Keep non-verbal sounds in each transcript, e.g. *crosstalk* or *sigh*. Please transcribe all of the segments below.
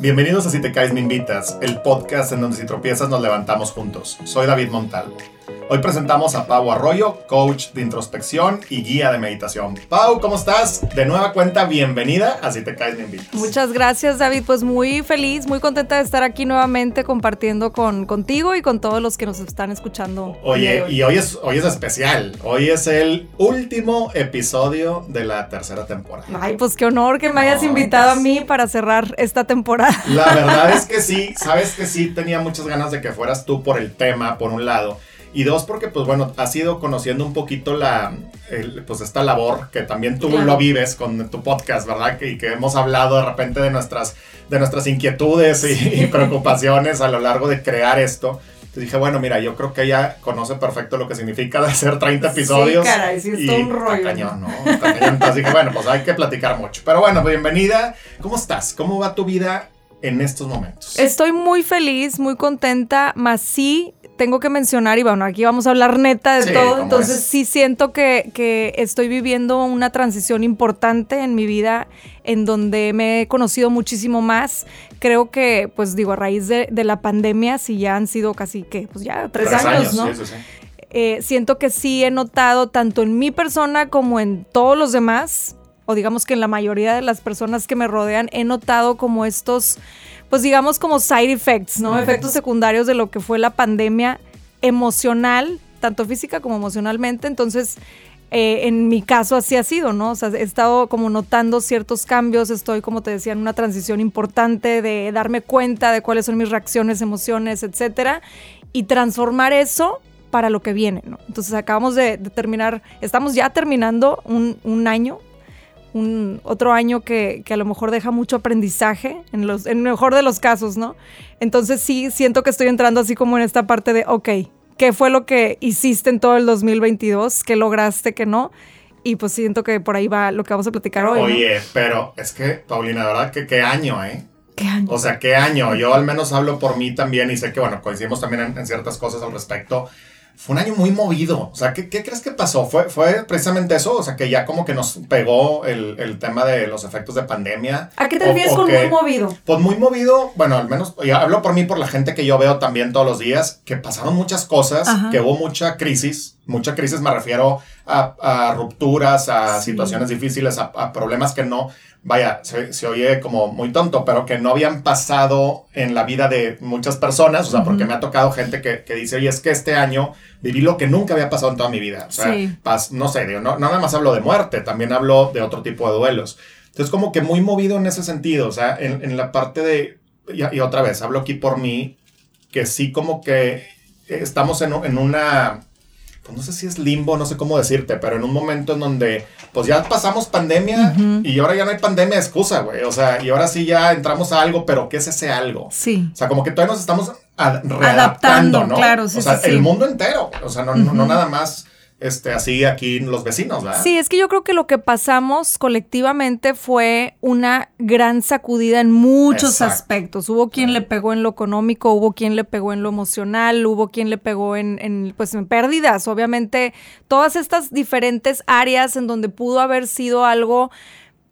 Bienvenidos a Si te caes me invitas, el podcast en donde si tropiezas nos levantamos juntos. Soy David Montal. Hoy presentamos a Pau Arroyo, coach de introspección y guía de meditación. Pau, ¿cómo estás? De nueva cuenta, bienvenida a Si te caes me invitas. Muchas gracias, David. Pues muy feliz, muy contenta de estar aquí nuevamente compartiendo con, contigo y con todos los que nos están escuchando. Oye, y hoy es, hoy es especial. Hoy es el último episodio de la tercera temporada. Ay, pues qué honor que me hayas invitado a mí para cerrar esta temporada. La verdad es que sí, sabes que sí, tenía muchas ganas de que fueras tú por el tema, por un lado. Y dos, porque pues bueno, has ido conociendo un poquito la, pues esta labor que también tú lo vives con tu podcast, ¿verdad? Que, y que hemos hablado de repente de nuestras, de nuestras inquietudes y, preocupaciones a lo largo de crear esto. Te dije, bueno, mira, yo creo que ella conoce perfecto lo que significa de hacer 30 episodios. Sí, caray, sí, es un rollo. Está cañón, ¿no? Está cañón. Así que bueno, pues hay que platicar mucho. Pero bueno, bienvenida. ¿Cómo estás? ¿Cómo va tu vida en estos momentos? Estoy muy feliz, muy contenta, más sí tengo que mencionar, y bueno, aquí vamos a hablar neta de todo, entonces sí siento que, que, estoy viviendo una transición importante en mi vida en donde me he conocido muchísimo más. Creo que, pues digo, a raíz de, la pandemia, si ya han sido casi, que Pues ya tres, años, ¿no? Sí, sí. Eh, siento que sí he notado tanto en mi persona como en todos los demás, o digamos que en la mayoría de las personas que me rodean, he notado como estos pues digamos como side effects, ¿no? Efectos secundarios de lo que fue la pandemia emocional, tanto física como emocionalmente. Entonces, eh, en mi caso así ha sido, ¿no? O sea, he estado como notando ciertos cambios, estoy, como te decía, en una transición importante de darme cuenta de cuáles son mis reacciones, emociones, etcétera, y transformar eso para lo que viene, ¿no? Entonces acabamos de, terminar, estamos ya terminando un, un año un otro año que, a lo mejor deja mucho aprendizaje, en, los, en el mejor de los casos, ¿no? Entonces sí siento que estoy entrando así como en esta parte de, ok, ¿qué fue lo que hiciste en todo el 2022? ¿Qué lograste, qué no? Y pues siento que por ahí va lo que vamos a platicar hoy. Oye, pero es que, Paulina, ¿verdad? Que qué año, ¿eh? ¿Qué año? O sea, qué año. Yo al menos hablo por mí también y sé que, bueno, coincidimos también en ciertas cosas al respecto fue un año muy movido. O sea, ¿qué, ¿qué, crees que pasó? ¿Fue, ¿Fue precisamente eso? O sea, que ya como que nos pegó el, el tema de los efectos de pandemia. ¿A qué te refieres con muy movido? Pues muy movido, bueno, al menos, hablo por mí, por la gente que yo veo también todos los días, que pasaron muchas cosas, que hubo mucha crisis. Mucha crisis me refiero a, a rupturas, a situaciones difíciles, a, a problemas que no vaya, se, oye como muy tonto, pero que no habían pasado en la vida de muchas personas, o sea, porque me ha tocado gente que, que, dice, oye, es que este año viví lo que nunca había pasado en toda mi vida. O sea, no sé, digo, no, nada más hablo de muerte, también hablo de otro tipo de duelos. Entonces, como que muy movido en ese sentido, o sea, en, en la parte de, y, otra vez, hablo aquí por mí, que sí como que estamos en, en una pues no sé si es limbo, no sé cómo decirte, pero en un momento en donde, pues ya pasamos pandemia y ahora ya no hay pandemia excusa, güey. O sea, y ahora sí ya entramos a algo, pero ¿qué es ese algo? Sí. O sea, como que todavía nos estamos readaptando, ¿no? Claro, sí, O sea, el mundo entero. O sea, no, no nada más este, así aquí los vecinos, ¿verdad? Sí, es que yo creo que lo que pasamos colectivamente fue una gran sacudida en muchos aspectos. Hubo quien le pegó en lo económico, hubo quien le pegó en lo emocional, hubo quien le pegó en, en, pues, en pérdidas. Obviamente, todas estas diferentes áreas en donde pudo haber sido algo,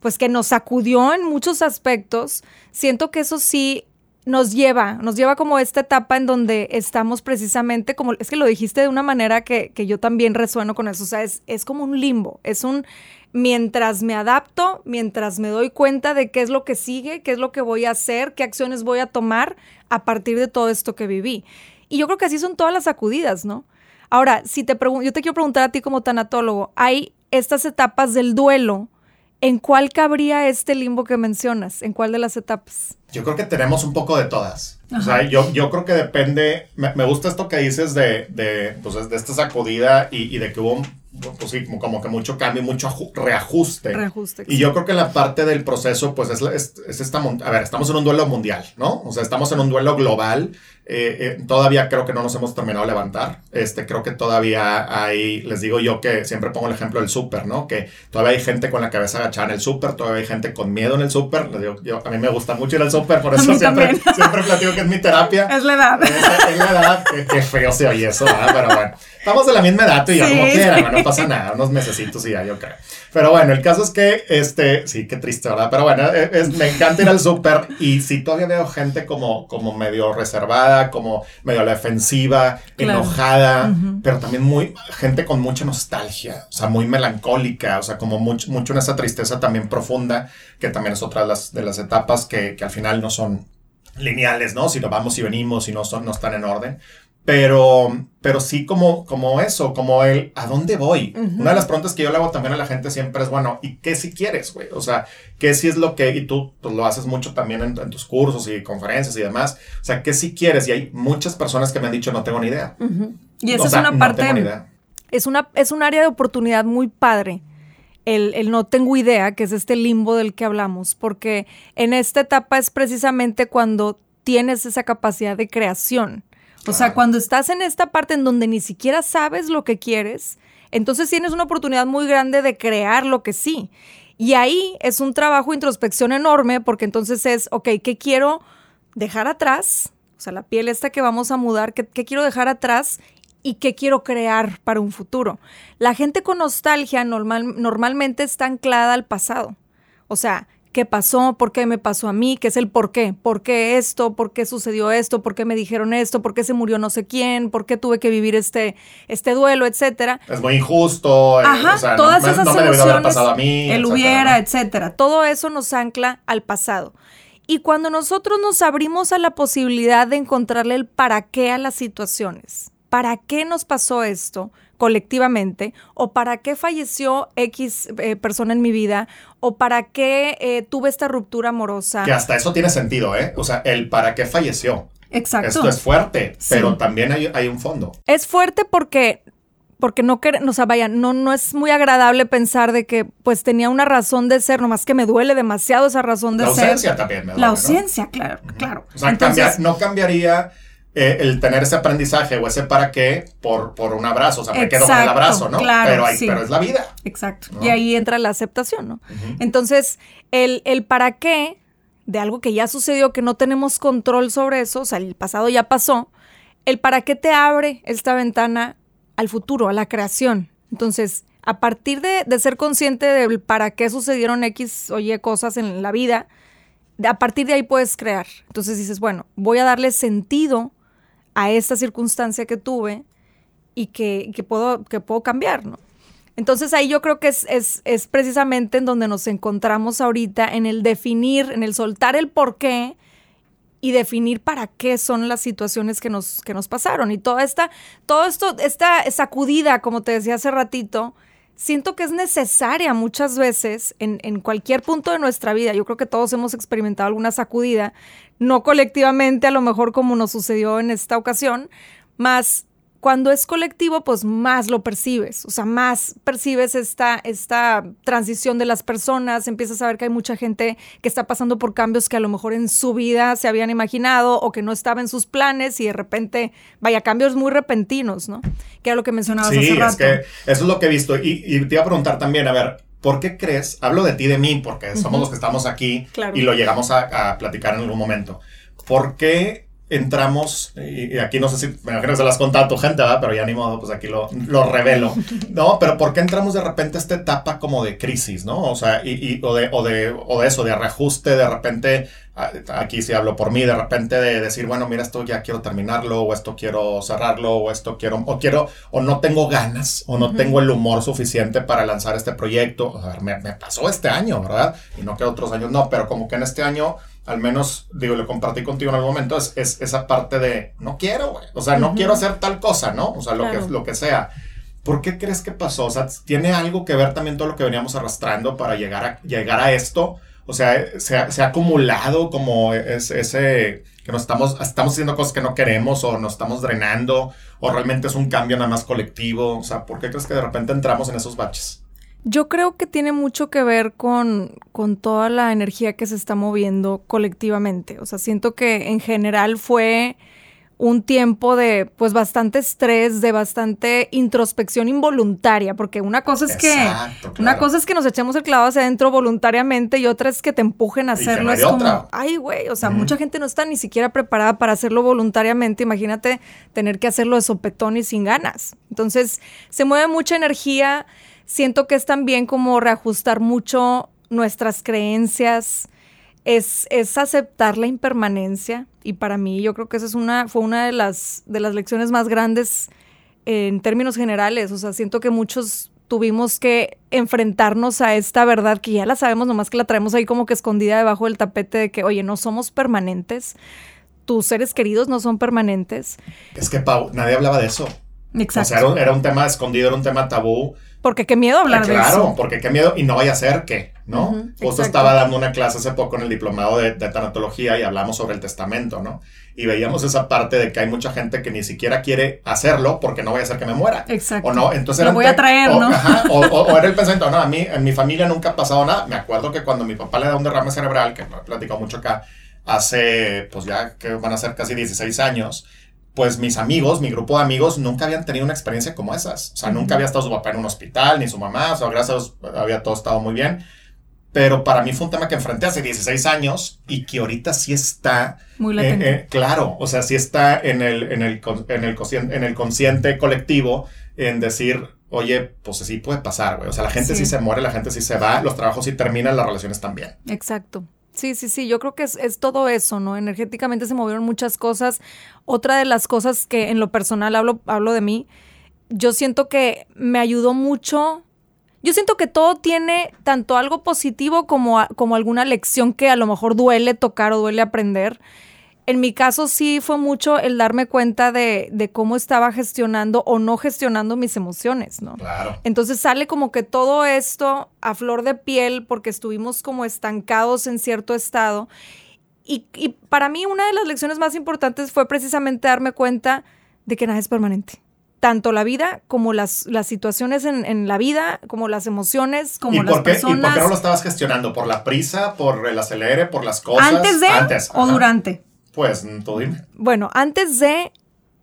pues que nos sacudió en muchos aspectos. Siento que eso sí nos lleva, nos lleva como esta etapa en donde estamos precisamente, como es que lo dijiste de una manera que, yo también resueno con eso, o sea, es, es como un limbo, es un, mientras me adapto, mientras me doy cuenta de qué es lo que sigue, qué es lo que voy a hacer, qué acciones voy a tomar a partir de todo esto que viví. Y yo creo que así son todas las sacudidas, ¿no? Ahora, si te yo te quiero preguntar a ti como tanatólogo, hay estas etapas del duelo, ¿en cuál cabría este limbo que mencionas? ¿En cuál de las etapas? Yo creo que tenemos un poco de todas. O sea, yo, yo creo que depende, me, gusta esto que dices de, de, pues, de esta sacudida y, y de que hubo pues sí, como, que mucho cambio, mucho reajuste. Reajuste. Y yo creo que la parte del proceso, pues es, es, esta, a ver, estamos en un duelo mundial, ¿no? O sea, estamos en un duelo global. Eh, eh, todavía creo que no nos hemos terminado de levantar. Este, creo que todavía hay, les digo yo que siempre pongo el ejemplo del súper, ¿no? Que todavía hay gente con la cabeza agachada en el súper, todavía hay gente con miedo en el súper. a mí me gusta mucho ir al súper, por eso siempre, siempre platico que es mi terapia. Es la edad. Es, la edad. Qué, feo se oye eso, ¿verdad? Pero bueno. Estamos de la misma edad tú y yo, como quieran, no pasa nada, unos mesecitos y ya, yo creo. Pero bueno, el caso es que, este, sí, qué triste, ¿verdad? Pero bueno, e, es, me encanta ir al súper y si todavía veo gente como, como medio reservada, como medio a la defensiva, enojada, pero también muy, gente con mucha nostalgia, o sea, muy melancólica, o sea, como mucho, mucho en esa tristeza también profunda, que también es otra de las, de las etapas que, que al final no son lineales, ¿no? Si nos vamos y venimos y no, son, no están en orden. Pero, pero sí como, como eso, como el, ¿a dónde voy? Una de las preguntas que yo le hago también a la gente siempre es, bueno, ¿y qué si quieres, güey? O sea, ¿qué si es lo que, y tú pues, lo haces mucho también en, tus cursos y conferencias y demás, o sea, ¿qué si quieres? Y hay muchas personas que me han dicho, no tengo ni idea. Y esa es una parte, es, una, es un área de oportunidad muy padre. El, el, no tengo idea, que es este limbo del que hablamos, porque en esta etapa es precisamente cuando tienes esa capacidad de creación o sea, cuando estás en esta parte en donde ni siquiera sabes lo que quieres, entonces tienes una oportunidad muy grande de crear lo que sí. Y ahí es un trabajo de introspección enorme porque entonces es, ok, ¿qué quiero dejar atrás? O sea, la piel esta que vamos a mudar, ¿qué, quiero dejar atrás? y qué quiero crear para un futuro. La gente con nostalgia normal, normalmente está anclada al pasado. O sea, qué pasó, por qué me pasó a mí, qué es el por qué, por qué esto, por qué sucedió esto, por qué me dijeron esto, por qué se murió no sé quién, por qué tuve que vivir este, este duelo, etcétera. Es muy injusto, eh, Ajá, todas esas me haber pasado a mí, el hubiera, etcétera. Todo eso nos ancla al pasado. Y cuando nosotros nos abrimos a la posibilidad de encontrarle el para qué a las situaciones, ¿para qué nos pasó esto? Colectivamente, o para qué falleció X eh, persona en mi vida, o para qué eh, tuve esta ruptura amorosa. Que hasta eso tiene sentido, ¿eh? O sea, el para qué falleció. Exacto. Esto es fuerte, pero también hay, un fondo. Es fuerte porque porque no o sea, vaya, no, no es muy agradable pensar de que pues tenía una razón de ser, nomás que me duele demasiado esa razón de ser. La ausencia también me duele, La ausencia, claro, claro. O sea, no cambiaría eh, el tener ese aprendizaje o ese para qué por, por un abrazo. O sea, me quedo con el abrazo, ¿no? pero, pero es la vida. Exacto. Y ahí entra la aceptación, ¿no? Entonces, el, el para qué de algo que ya sucedió, que no tenemos control sobre eso, o sea, el pasado ya pasó, el para qué te abre esta ventana al futuro, a la creación. Entonces, a partir de, de ser consciente del para qué sucedieron X o Y cosas en la vida, a partir de ahí puedes crear. Entonces dices, bueno, voy a darle sentido a esta circunstancia que tuve y que, puedo, que puedo cambiar, ¿no? Entonces ahí yo creo que es, es, precisamente en donde nos encontramos ahorita, en el definir, en el soltar el por qué y definir para qué son las situaciones que nos, que nos pasaron. Y toda esta, todo esto, esta sacudida, como te decía hace ratito, siento que es necesaria muchas veces en, en, cualquier punto de nuestra vida. Yo creo que todos hemos experimentado alguna sacudida, no colectivamente, a lo mejor como nos sucedió en esta ocasión, más cuando es colectivo, pues más lo percibes, o sea, más percibes esta, esta transición de las personas, empiezas a ver que hay mucha gente que está pasando por cambios que a lo mejor en su vida se habían imaginado o que no estaba en sus planes y de repente, vaya, cambios muy repentinos, ¿no? Que era lo que mencionabas hace rato. Sí, es que eso es lo que he visto y, te iba a preguntar también, a ver, ¿por qué crees? Hablo de ti, de mí, porque somos los que estamos aquí y lo llegamos a, a platicar en algún momento. ¿Por qué entramos, y aquí no sé si me imagino que se las has contado a tu gente, ¿verdad? Pero ya ni modo, pues aquí lo, lo revelo, ¿no? Pero ¿por qué entramos de repente a esta etapa como de crisis, ¿no? O sea, y, o, de, o, de, o de eso, de reajuste, de repente aquí sí hablo por mí, de repente de decir, bueno, mira, esto ya quiero terminarlo, o esto quiero cerrarlo, o esto quiero, o quiero, o no tengo ganas, o no tengo el humor suficiente para lanzar este proyecto. O sea, me, pasó este año, ¿verdad? Y no que otros años no, pero como que en este año, al menos, digo, lo compartí contigo en algún momento, es, es esa parte de, no quiero, güey. O sea, no quiero hacer tal cosa, ¿no? O sea, lo, que, lo que sea. ¿Por qué crees que pasó? O sea, ¿tiene algo que ver también todo lo que veníamos arrastrando para llegar a, llegar a esto? O sea, se ha, acumulado como ese que nos estamos, estamos haciendo cosas que no queremos o nos estamos drenando o realmente es un cambio nada más colectivo. O sea, ¿por qué crees que de repente entramos en esos baches? Yo creo que tiene mucho que ver con, con toda la energía que se está moviendo colectivamente. O sea, siento que en general fue un tiempo de pues bastante estrés, de bastante introspección involuntaria, porque una cosa es que una cosa es que nos echemos el clavado hacia adentro voluntariamente y otra es que te empujen a hacerlo. es como, ay, güey, o sea, mucha gente no está ni siquiera preparada para hacerlo voluntariamente. Imagínate tener que hacerlo de sopetón y sin ganas. Entonces, se mueve mucha energía. Siento que es también como reajustar mucho nuestras creencias, es, aceptar la impermanencia y para mí yo creo que esa es una, fue una de las, de las lecciones más grandes en términos generales, o sea, siento que muchos tuvimos que enfrentarnos a esta verdad que ya la sabemos, nomás que la traemos ahí como que escondida debajo del tapete de que, oye, no somos permanentes, tus seres queridos no son permanentes. Es que, Pau, nadie hablaba de eso. Exacto. O sea, era un, tema escondido, era un tema tabú. Porque qué miedo hablar de eso. Claro, porque qué miedo, y no vaya a ser que, ¿no? Justo estaba dando una clase hace poco en el diplomado de, tanatología y hablamos sobre el testamento, ¿no? Y veíamos esa parte de que hay mucha gente que ni siquiera quiere hacerlo porque no vaya a ser que me muera. Exacto. O no, entonces Lo voy a traer, o, ¿no? *laughs* o, era el pensamiento, no, a mí, en mi familia nunca ha pasado nada. Me acuerdo que cuando mi papá le da un derrame cerebral, que lo he platicado mucho acá, hace, pues ya que van a ser casi 16 años, pues mis amigos, mi grupo de amigos, nunca habían tenido una experiencia como esas. O sea, nunca había estado su papá en un hospital, ni su mamá, o sea, gracias a Dios había todo estado muy bien. Pero para mí fue un tema que enfrenté hace 16 años y que ahorita sí está... Muy latente. Eh, claro, o sea, sí está en el, en, el, en, el, en el consciente colectivo en decir, oye, pues sí puede pasar, güey. O sea, la gente sí. sí se muere, la gente sí se va, los trabajos sí terminan, las relaciones también. Exacto. Sí, sí, sí, yo creo que es, todo eso, ¿no? Energéticamente se movieron muchas cosas. Otra de las cosas que en lo personal hablo, hablo de mí, yo siento que me ayudó mucho. Yo siento que todo tiene tanto algo positivo como, como alguna lección que a lo mejor duele tocar o duele aprender en mi caso sí fue mucho el darme cuenta de, cómo estaba gestionando o no gestionando mis emociones, ¿no? Claro. Entonces sale como que todo esto a flor de piel porque estuvimos como estancados en cierto estado. Y, para mí una de las lecciones más importantes fue precisamente darme cuenta de que nada es permanente tanto la vida como las, las situaciones en, la vida, como las emociones, como las personas. ¿Y por qué no lo estabas gestionando? ¿Por la prisa? ¿Por el acelere? ¿Por las cosas? ¿Antes de? Antes, o durante. Pues, tú dime. Bueno, antes de,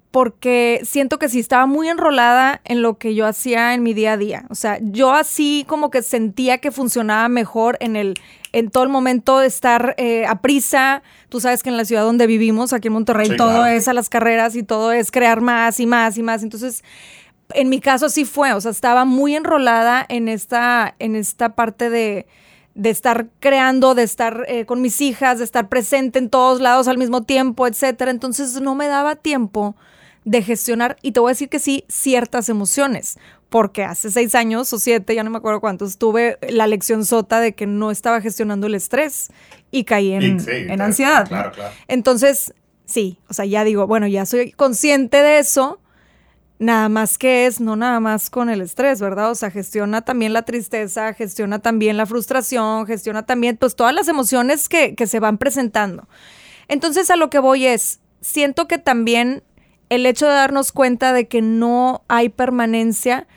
porque siento que sí estaba muy enrolada en lo que yo hacía en mi día a día. O sea, yo así como que sentía que funcionaba mejor en el, en todo el momento de estar eh, a prisa. Tú sabes que en la ciudad donde vivimos, aquí en Monterrey, todo es a las carreras y todo es crear más y más y más. Entonces, en mi caso sí fue, o sea, estaba muy enrolada en esta, en esta parte de de estar creando, de estar eh, con mis hijas, de estar presente en todos lados al mismo tiempo, etcétera. Entonces no me daba tiempo de gestionar, y te voy a decir que sí, ciertas emociones, porque hace seis años o siete, ya no me acuerdo cuántos, tuve la lección sota de que no estaba gestionando el estrés y caí en, ansiedad. Claro, claro. Entonces, sí, o sea, ya digo, bueno, ya soy consciente de eso, Nada más que es, no nada más con el estrés, ¿verdad? O sea, gestiona también la tristeza, gestiona también la frustración, gestiona también, pues, todas las emociones que, que se van presentando. Entonces, a lo que voy es, siento que también el hecho de darnos cuenta de que no hay permanencia,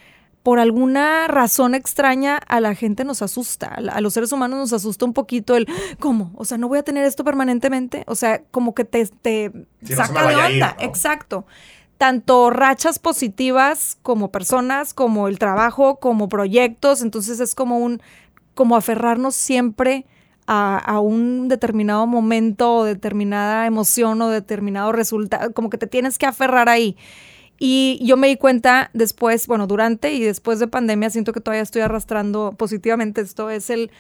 por alguna razón extraña, a la gente nos asusta, a los seres humanos nos asusta un poquito el, ¿cómo? O sea, no voy a tener esto permanentemente, o sea, como que te, te saca de onda, exacto tanto rachas positivas como personas, como el trabajo, como proyectos. Entonces es como un, como aferrarnos siempre a, un determinado momento o determinada emoción o determinado resultado, como que te tienes que aferrar ahí. Y yo me di cuenta después, bueno, durante y después de pandemia, siento que todavía estoy arrastrando positivamente esto, es el,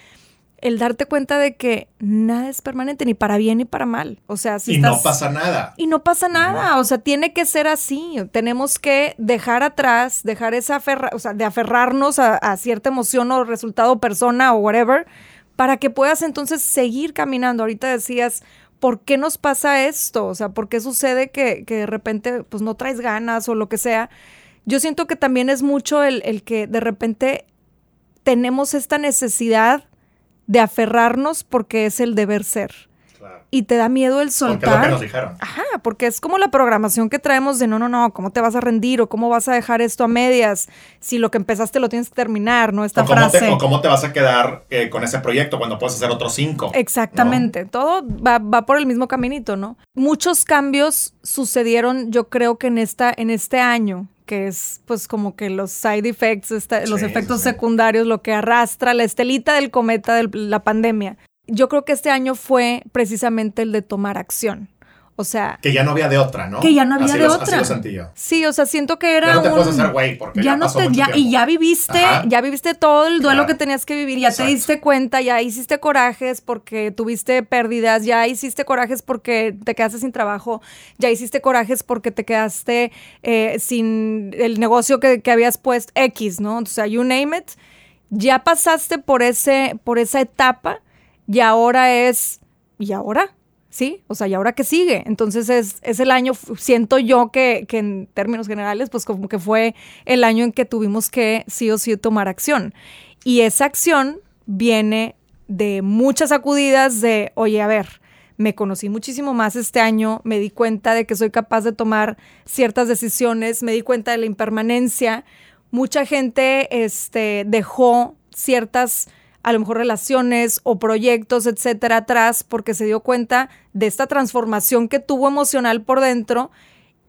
el darte cuenta de que nada es permanente, ni para bien ni para mal. O sea, si Y no pasa nada. Y no pasa nada. O sea, tiene que ser así. Tenemos que dejar atrás, dejar esa aferra, o sea, de aferrarnos a, a cierta emoción o resultado, persona o whatever, para que puedas entonces seguir caminando. Ahorita decías, ¿por qué nos pasa esto? O sea, ¿por qué sucede que, que de repente pues no traes ganas o lo que sea? Yo siento que también es mucho el, el que de repente tenemos esta necesidad de aferrarnos porque es el deber ser. Y te da miedo el soltar. Porque es lo que nos dijeron. Ajá, porque es como la programación que traemos de no, no, no, ¿cómo te vas a rendir? O cómo vas a dejar esto a medias si lo que empezaste lo tienes que terminar, ¿no? Esta o frase. Cómo te, o cómo te vas a quedar eh, con ese proyecto cuando puedes hacer otros cinco. Exactamente. Todo va, va, por el mismo caminito, ¿no? Muchos cambios sucedieron, yo creo que en, esta, en este año que es pues como que los side effects, los efectos secundarios, lo que arrastra la estelita del cometa de la pandemia. Yo creo que este año fue precisamente el de tomar acción. O sea. Que ya no había de otra, ¿no? Que ya no había de otra. Así Sí, o sea, siento que era. Ya no te puedes hacer güey porque ya, no te. Ya, y ya viviste, ya viviste todo el duelo que tenías que vivir, ya te diste cuenta, ya hiciste corajes porque tuviste pérdidas, ya hiciste corajes porque te quedaste sin trabajo, ya hiciste corajes porque te quedaste eh, sin el negocio que, que habías puesto X, ¿no? O sea, you name it. Ya pasaste por, ese, por esa etapa y ahora es. ¿Y ahora? ¿sí? O sea, ¿y ahora qué sigue? Entonces es, es el año, siento yo que, que, en términos generales, pues como que fue el año en que tuvimos que sí o sí tomar acción. Y esa acción viene de muchas acudidas de, oye, a ver, me conocí muchísimo más este año, me di cuenta de que soy capaz de tomar ciertas decisiones, me di cuenta de la impermanencia. Mucha gente este, dejó ciertas a lo mejor relaciones o proyectos, etcétera, atrás, porque se dio cuenta de esta transformación que tuvo emocional por dentro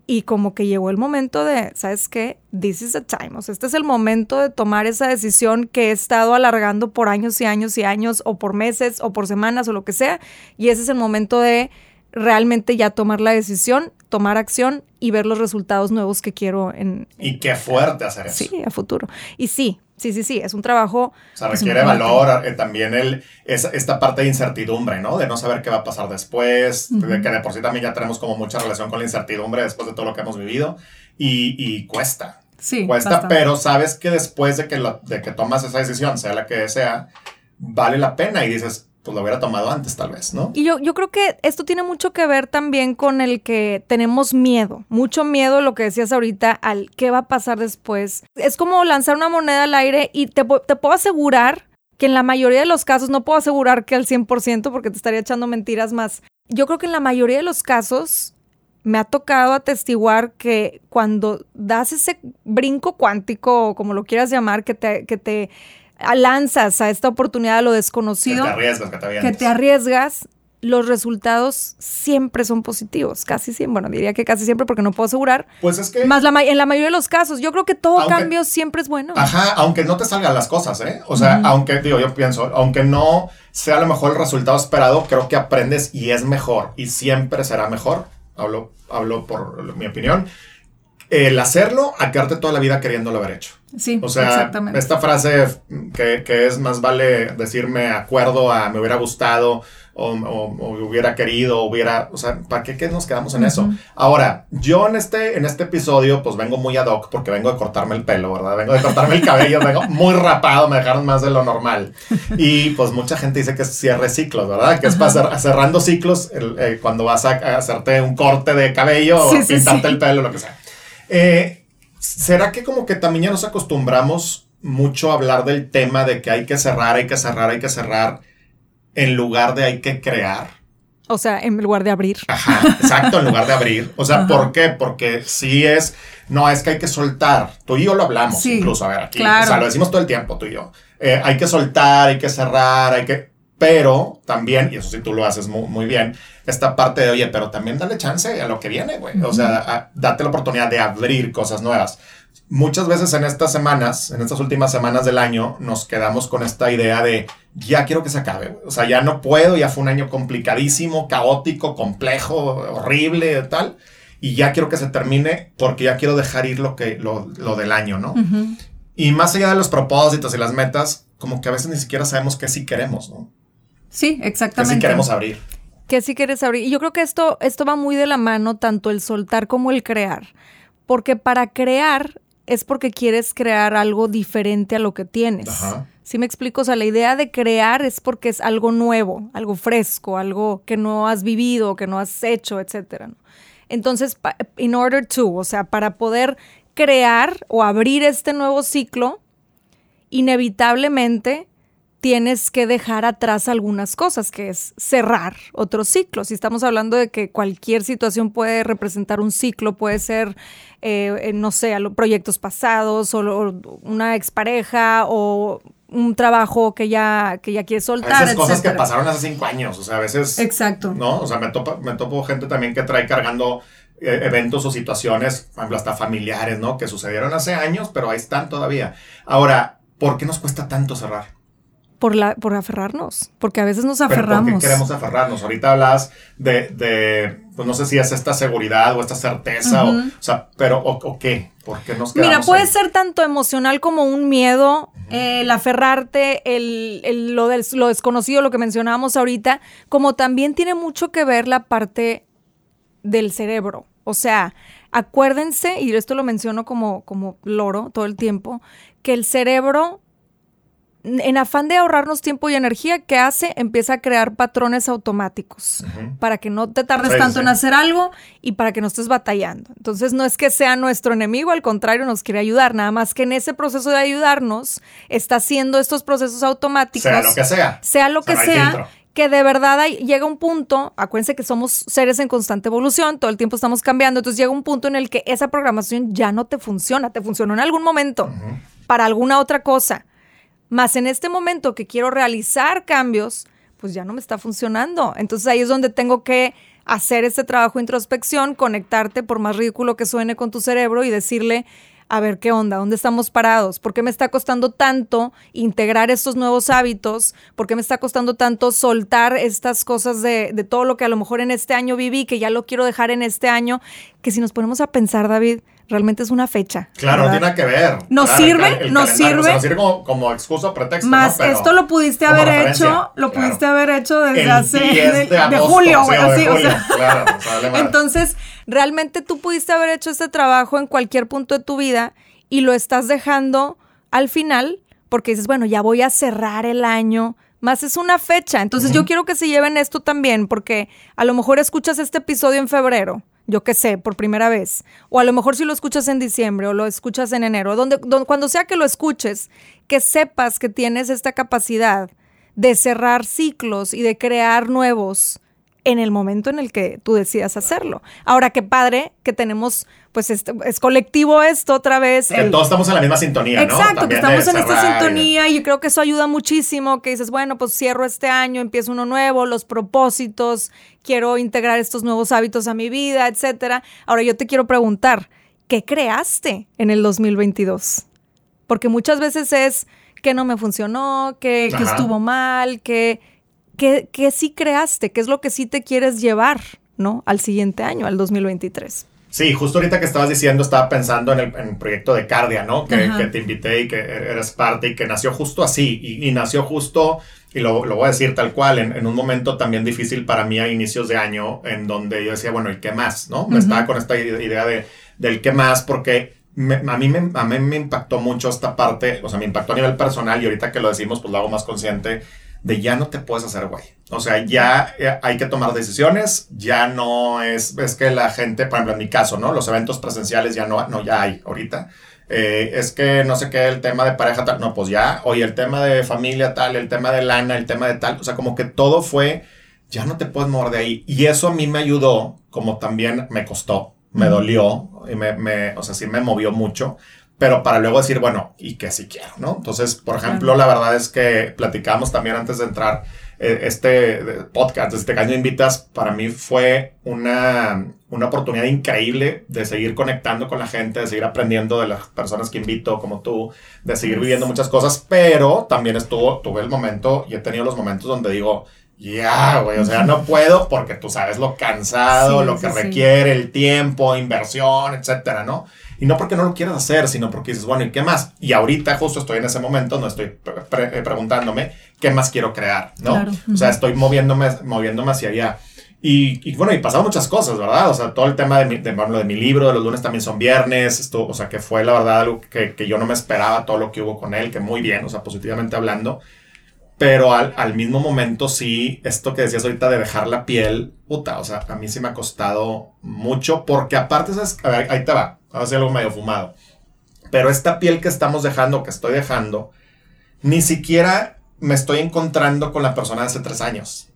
y como que llegó el momento de, ¿sabes qué? This is the time. O sea, este es el momento de tomar esa decisión que he estado alargando por años y años y años, o por meses, o por semanas, o lo que sea. Y ese es el momento de realmente ya tomar la decisión, tomar acción y ver los resultados nuevos que quiero en... Y qué fuerte hacer eso. Sí, a futuro. Y sí, Sí, sí, sí, es un trabajo. O sea, requiere valor, eh, también el, es, esta parte de incertidumbre, ¿no? De no saber qué va a pasar después, de que de por sí también ya tenemos como mucha relación con la incertidumbre después de todo lo que hemos vivido y, y cuesta. Sí. Cuesta, pero sabes que después de que, lo, de que tomas esa decisión, sea la que sea, vale la pena y dices, pues lo hubiera tomado antes tal vez, ¿no? Y yo, yo creo que esto tiene mucho que ver también con el que tenemos miedo, mucho miedo, lo que decías ahorita, al qué va a pasar después. Es como lanzar una moneda al aire y te, puedo asegurar que en la mayoría de los casos, no puedo asegurar que al 100% porque te estaría echando mentiras más, yo creo que en la mayoría de los casos me ha tocado atestiguar que cuando das ese brinco cuántico, o como lo quieras llamar, que te, que te lanzas a esta oportunidad a lo desconocido, que te arriesgas, que te, que te arriesgas, los resultados siempre son positivos, casi siempre, bueno, diría que casi siempre porque no puedo asegurar. Pues es que... Más la, en la mayoría de los casos, yo creo que todo cambio siempre es bueno. Ajá, aunque no te salgan las cosas, ¿eh? O sea, aunque, digo, yo pienso, aunque no sea a lo mejor el resultado esperado, creo que aprendes y es mejor y siempre será mejor. Hablo, hablo por mi opinión el hacerlo a quedarte toda la vida queriéndolo haber hecho. Sí, o sea, exactamente. esta frase que, que, es más vale decirme acuerdo a me hubiera gustado o, o, hubiera querido, hubiera, o sea, ¿para qué, nos quedamos en eso? Ahora, yo en este, en este episodio pues vengo muy ad hoc porque vengo de cortarme el pelo, ¿verdad? Vengo de cortarme el cabello, *laughs* vengo muy rapado, me dejaron más de lo normal. Y pues mucha gente dice que es cierre ciclos, ¿verdad? Que es para cerrando ciclos eh, cuando vas a, hacerte un corte de cabello o pintarte el pelo, lo que sea. Eh, ¿Será que como que también ya nos acostumbramos mucho a hablar del tema de que hay que cerrar, hay que cerrar, hay que cerrar, en lugar de hay que crear? O sea, en lugar de abrir. Ajá, exacto, en lugar de abrir. O sea, ¿por qué? Porque si es, no, es que hay que soltar. Tú y yo lo hablamos incluso, a ver, aquí. O sea, lo decimos todo el tiempo, tú y yo. Eh, hay que soltar, hay que cerrar, hay que pero también, y eso sí tú lo haces muy, muy, bien, esta parte de, oye, pero también dale chance a lo que viene, güey. O sea, date la oportunidad de abrir cosas nuevas. Muchas veces en estas semanas, en estas últimas semanas del año, nos quedamos con esta idea de, ya quiero que se acabe. O sea, ya no puedo, ya fue un año complicadísimo, caótico, complejo, horrible, tal. Y ya quiero que se termine porque ya quiero dejar ir lo, que, lo, lo del año, ¿no? Y más allá de los propósitos y las metas, como que a veces ni siquiera sabemos qué sí queremos, ¿no? Sí, exactamente. Que sí queremos abrir. Que sí quieres abrir. Y yo creo que esto, esto va muy de la mano, tanto el soltar como el crear. Porque para crear es porque quieres crear algo diferente a lo que tienes. Ajá. ¿Sí me explico? O sea, la idea de crear es porque es algo nuevo, algo fresco, algo que no has vivido, que no has hecho, etcétera. Entonces, in order to, o sea, para poder crear o abrir este nuevo ciclo, inevitablemente tienes que dejar atrás algunas cosas, que es cerrar otro ciclo. Si estamos hablando de que cualquier situación puede representar un ciclo, puede ser, eh, eh, no sé, proyectos pasados o una expareja o un trabajo que ya, que ya quieres soltar. Esas cosas que pasaron hace cinco años, o sea, a veces... Exacto. ¿No? O sea, me topo, me topo gente también que trae cargando eh, eventos o situaciones, por ejemplo, hasta familiares, ¿no? Que sucedieron hace años, pero ahí están todavía. Ahora, ¿por qué nos cuesta tanto cerrar? Por, la, por aferrarnos, porque a veces nos aferramos. ¿Pero ¿Por qué queremos aferrarnos? Ahorita hablas de, de, pues no sé si es esta seguridad o esta certeza, o, sea, pero o, qué, ¿por qué nos Mira, puede ser tanto emocional como un miedo, el aferrarte, el, lo, del, lo desconocido, lo que mencionábamos ahorita, como también tiene mucho que ver la parte del cerebro. O sea, acuérdense, y esto lo menciono como, como loro todo el tiempo, que el cerebro en afán de ahorrarnos tiempo y energía, ¿qué hace? Empieza a crear patrones automáticos para que no te tardes tanto en hacer algo y para que no estés batallando. Entonces no es que sea nuestro enemigo, al contrario, nos quiere ayudar, nada más que en ese proceso de ayudarnos está haciendo estos procesos automáticos. Sea lo que sea. Sea lo que sea. Que de verdad llega un punto, acuérdense que somos seres en constante evolución, todo el tiempo estamos cambiando, entonces llega un punto en el que esa programación ya no te funciona, te funcionó en algún momento para alguna otra cosa más en este momento que quiero realizar cambios, pues ya no me está funcionando. Entonces ahí es donde tengo que hacer este trabajo de introspección, conectarte, por más ridículo que suene con tu cerebro y decirle, a ver qué onda, dónde estamos parados, por qué me está costando tanto integrar estos nuevos hábitos, por qué me está costando tanto soltar estas cosas de, de todo lo que a lo mejor en este año viví, que ya lo quiero dejar en este año, que si nos ponemos a pensar, David, realmente es una fecha. Claro, no tiene que ver. Nos sirve, nos sirve. nos sirve como, excusa o pretexto. Más esto lo pudiste haber hecho, lo pudiste haber hecho desde hace de, julio, güey, así, o sea. Claro, Entonces, realmente tú pudiste haber hecho este trabajo en cualquier punto de tu vida y lo estás dejando al final porque dices, bueno, ya voy a cerrar el año. Más es una fecha. Entonces yo quiero que se lleven esto también, porque a lo mejor escuchas este episodio en febrero yo qué sé, por primera vez. O a lo mejor si lo escuchas en diciembre o lo escuchas en enero, donde, cuando sea que lo escuches, que sepas que tienes esta capacidad de cerrar ciclos y de crear nuevos en el momento en el que tú decidas hacerlo. Ahora, qué padre que tenemos, pues este, es colectivo esto otra vez. Que todos estamos en la misma sintonía, Exacto, que estamos en esta sintonía y... yo creo que eso ayuda muchísimo, que dices, bueno, pues cierro este año, empiezo uno nuevo, los propósitos, quiero integrar estos nuevos hábitos a mi vida, etcétera. Ahora yo te quiero preguntar, ¿qué creaste en el 2022? Porque muchas veces es que no me funcionó, que, que estuvo mal, que ¿qué, sí creaste? ¿Qué es lo que sí te quieres llevar, ¿no? Al siguiente año, al 2023. Sí, justo ahorita que estabas diciendo, estaba pensando en el, proyecto de Cardia, ¿no? Que, te invité y que eres parte y que nació justo así. Y, nació justo, y lo, lo, voy a decir tal cual, en, un momento también difícil para mí a inicios de año, en donde yo decía, bueno, ¿y qué más? ¿No? Me estaba con esta idea de, del qué más, porque a, mí me, a mí me impactó mucho esta parte, o sea, me impactó a nivel personal y ahorita que lo decimos, pues lo hago más consciente de ya no te puedes hacer güey. O sea, ya eh, hay que tomar decisiones, ya no es, es que la gente, por ejemplo, en mi caso, ¿no? Los eventos presenciales ya no, no ya hay ahorita. Eh, es que no sé qué, el tema de pareja tal, no, pues ya, oye, el tema de familia tal, el tema de lana, el tema de tal, o sea, como que todo fue, ya no te puedes mover de ahí. Y eso a mí me ayudó, como también me costó, me dolió, y me, me, o sea, sí me movió mucho, pero para luego decir, bueno, y que sí quiero, ¿no? Entonces, por ejemplo, la verdad es que platicamos también antes de entrar eh, este podcast, este Caño Invitas, para mí fue una, una oportunidad increíble de seguir conectando con la gente, de seguir aprendiendo de las personas que invito, como tú, de seguir viviendo muchas cosas, pero también estuvo, tuve el momento y he tenido los momentos donde digo, ya, güey, o sea, no puedo porque tú sabes lo cansado, lo que requiere, el tiempo, inversión, etcétera, ¿no? Y no porque no lo quieras hacer, sino porque dices, bueno, ¿y qué más? Y ahorita justo estoy en ese momento, no estoy eh, preguntándome qué más quiero crear, ¿no? O sea, estoy moviéndome, moviéndome hacia allá. Y, bueno, y pasaron muchas cosas, ¿verdad? O sea, todo el tema de mi, de, de mi libro, de los lunes también son viernes, esto, o sea, que fue la verdad algo que, que, yo no me esperaba, todo lo que hubo con él, que muy bien, o sea, positivamente hablando. Pero al, al, mismo momento sí, esto que decías ahorita de dejar la piel, puta, o sea, a mí sí me ha costado mucho, porque aparte, ¿sabes? A ver, ahí te va, a ver si algo medio fumado. Pero esta piel que estamos dejando, que estoy dejando, ni siquiera me estoy encontrando con la persona de hace tres años.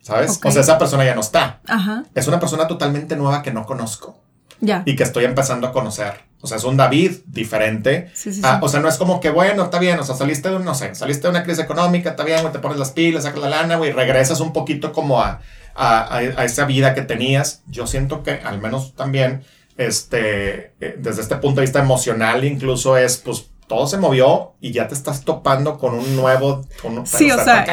¿Sabes? O sea, esa persona ya no está. Ajá. Es una persona totalmente nueva que no conozco. Ya. Y que estoy empezando a conocer. O sea, es un David diferente. Sí, sí, ah, O sea, no es como que, bueno, está bien, o sea, saliste de, no sé, saliste de una crisis económica, está bien, güey, te pones las pilas, sacas la lana, güey, regresas un poquito como a, a, a, esa vida que tenías. Yo siento que, al menos también, este, eh, desde este punto de vista emocional, incluso es, pues, todo se movió y ya te estás topando con un nuevo. sí, o sea,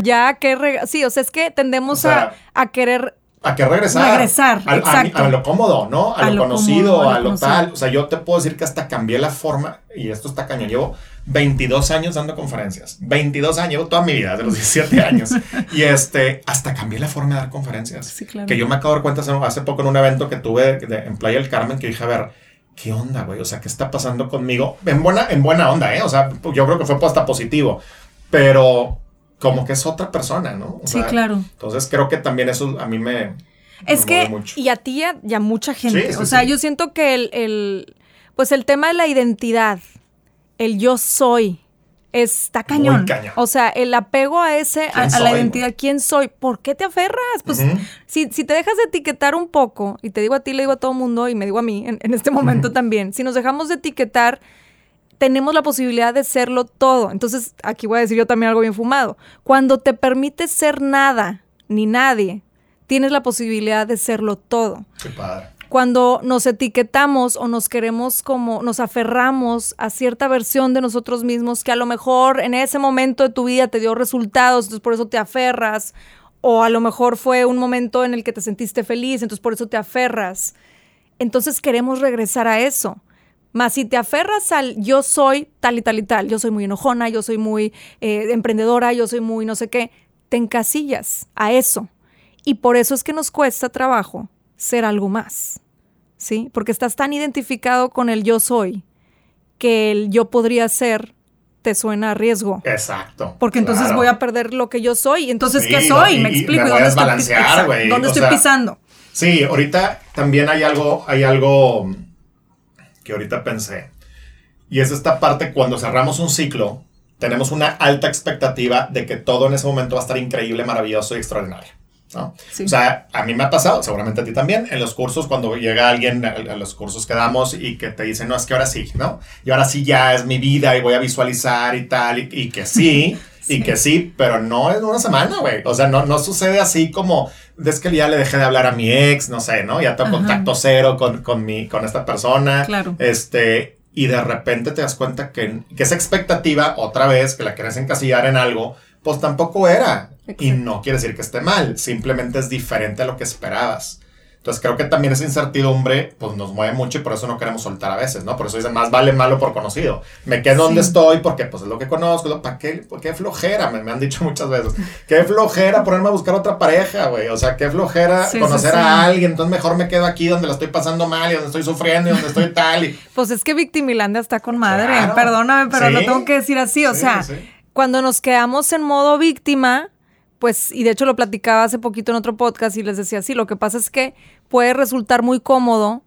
ya que. Sí, o sea, es que tendemos a, querer. A querer regresar. Regresar, a, exacto. A, lo cómodo, ¿no? A, lo, conocido, a lo, tal. O sea, yo te puedo decir que hasta cambié la forma, y esto está cañón. Llevo 22 años dando conferencias. 22 años, llevo toda mi vida, de los 17 *laughs* años. y este, hasta cambié la forma de dar conferencias. Sí, claro. Que yo me acabo de dar cuenta hace poco en un evento que tuve en Playa del Carmen que dije, a ver, ¿qué onda, güey? O sea, ¿qué está pasando conmigo? En buena, en buena onda, ¿eh? O sea, yo creo que fue hasta positivo, pero como que es otra persona, ¿no? sí, claro. Entonces creo que también eso a mí me... Es que, y a ti y a, mucha gente, o sea, yo siento que el, el, pues el tema de la identidad, el yo soy, está cañón. O sea, el apego a ese, a, la identidad, ¿quién soy? ¿Por qué te aferras? Pues si, te dejas de etiquetar un poco, y te digo a ti, le digo a todo el mundo, y me digo a mí en, este momento también, si nos dejamos de etiquetar, tenemos la posibilidad de serlo todo. Entonces, aquí voy a decir yo también algo bien fumado. Cuando te permites ser nada, ni nadie, tienes la posibilidad de serlo todo. Qué padre cuando nos etiquetamos o nos queremos como, nos aferramos a cierta versión de nosotros mismos que a lo mejor en ese momento de tu vida te dio resultados, entonces por eso te aferras, o a lo mejor fue un momento en el que te sentiste feliz, entonces por eso te aferras. Entonces queremos regresar a eso. Más si te aferras al yo soy tal y tal y tal, yo soy muy enojona, yo soy muy eh, emprendedora, yo soy muy no sé qué, te encasillas a eso. Y por eso es que nos cuesta trabajo ser algo más, ¿sí? Porque estás tan identificado con el yo soy que el yo podría ser te suena a riesgo. Exacto. Porque entonces voy a perder lo que yo soy. Entonces, ¿qué soy? me explico. ¿Dónde, estoy, ¿Dónde estoy pisando? Sí, ahorita también hay algo, hay algo que ahorita pensé. Y es esta parte cuando cerramos un ciclo, tenemos una alta expectativa de que todo en ese momento va a estar increíble, maravilloso y extraordinario. ¿no? O sea, a mí me ha pasado, seguramente a ti también, en los cursos, cuando llega alguien a, los cursos que damos y que te dice, no, es que ahora sí, ¿no? Y ahora sí ya es mi vida y voy a visualizar y tal, y, que *laughs* sí, y que sí, pero no en una semana, güey. O sea, no, no sucede así como, es que ya le dejé de hablar a mi ex, no sé, ¿no? Ya tengo contacto cero con, con, mi, con esta persona. Claro. Este, y de repente te das cuenta que, que esa expectativa, otra vez, que la quieres encasillar en algo, pues tampoco era. Y no quiere decir que esté mal, simplemente es diferente a lo que esperabas. Entonces creo que también esa incertidumbre pues nos mueve mucho y por eso no queremos soltar a veces, ¿no? Por eso dicen, más vale malo por conocido. Me quedo donde estoy porque pues es lo que conozco. ¿Para qué? qué flojera? Me, han dicho *laughs* muchas veces. Qué flojera ponerme a buscar otra pareja, güey. O sea, qué flojera conocer a alguien. Entonces mejor me quedo aquí donde la estoy pasando mal y donde estoy sufriendo y donde estoy *laughs* tal. Y... Pues es que Victimilandia está con madre. Perdóname, pero lo tengo que decir así. O sea, cuando nos quedamos en modo víctima pues, y de hecho lo platicaba hace poquito en otro podcast y les decía, sí, lo que pasa es que puede resultar muy cómodo,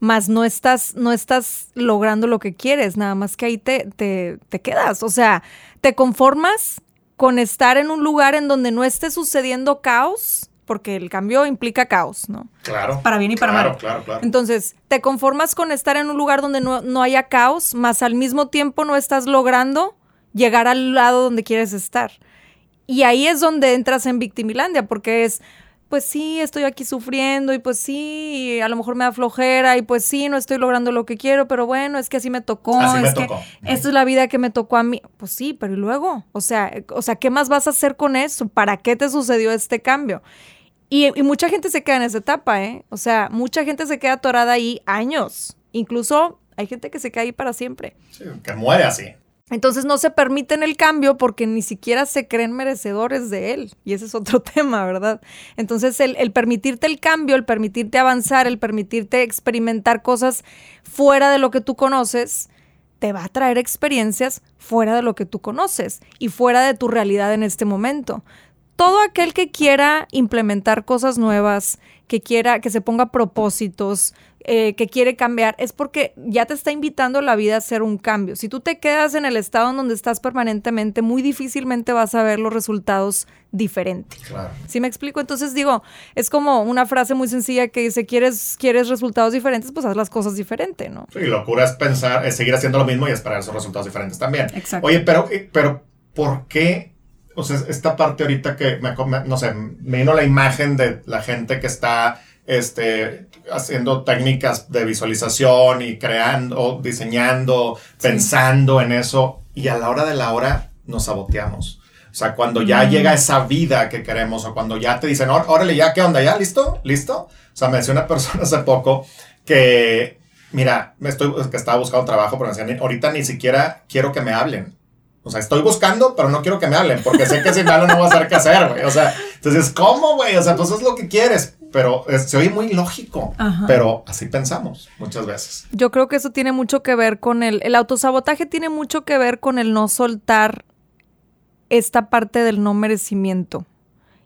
mas no estás, no estás logrando lo que quieres, nada más que ahí te, te, te quedas. O sea, te conformas con estar en un lugar en donde no esté sucediendo caos, porque el cambio implica caos, ¿no? Claro. Para bien y para mal. Claro, claro. Entonces, te conformas con estar en un lugar donde no, no haya caos, más al mismo tiempo no estás logrando llegar al lado donde quieres estar. Y ahí es donde entras en Victimilandia, porque es, pues sí, estoy aquí sufriendo y pues sí, a lo mejor me da flojera y pues sí, no estoy logrando lo que quiero, pero bueno, es que así me tocó. Así me tocó. Esta es la vida que me tocó a mí. Pues sí, pero ¿y luego? O sea, o sea, ¿qué más vas a hacer con eso? ¿Para qué te sucedió este cambio? Y, y mucha gente se queda en esa etapa, ¿eh? O sea, mucha gente se queda atorada ahí años. Incluso hay gente que se queda ahí para siempre. Sí, que muere así. Entonces no se permiten el cambio porque ni siquiera se creen merecedores de él. Y ese es otro *laughs* tema, ¿verdad? Entonces el, el, permitirte el cambio, el permitirte avanzar, el permitirte experimentar cosas fuera de lo que tú conoces, te va a traer experiencias fuera de lo que tú conoces y fuera de tu realidad en este momento. Todo aquel que quiera implementar cosas nuevas, que quiera, que se ponga propósitos, eh, que quiere cambiar, es porque ya te está invitando la vida a hacer un cambio. Si tú te quedas en el estado en donde estás permanentemente, muy difícilmente vas a ver los resultados diferentes. Claro. ¿Sí me explico? Entonces digo, es como una frase muy sencilla que dice, ¿quieres, quieres resultados diferentes? Pues haz las cosas diferente, ¿no? Sí, locura es pensar, es seguir haciendo lo mismo y esperar esos resultados diferentes también. Exacto. Oye, pero, eh, pero ¿por qué? O sea, esta parte ahorita que, me, no sé, me vino la imagen de la gente que está este, haciendo técnicas de visualización y creando, diseñando, pensando en eso. Y a la hora de la hora nos saboteamos. O sea, cuando ya llega esa vida que queremos o cuando ya te dicen, órale, ya, ¿qué onda? ¿Ya? ¿Listo? ¿Listo? O sea, me decía una *laughs* persona hace poco que, mira, me estoy, que estaba buscando trabajo, pero me decían, ahorita ni siquiera quiero que me hablen. O sea, estoy buscando, pero no quiero que me hablen, porque sé que si me hablan no voy a saber qué hacer, güey. O sea, entonces, ¿cómo, güey? O sea, pues es lo que quieres, pero es, se oye muy lógico, Ajá. pero así pensamos muchas veces. Yo creo que eso tiene mucho que ver con el, el autosabotaje, tiene mucho que ver con el no soltar esta parte del no merecimiento.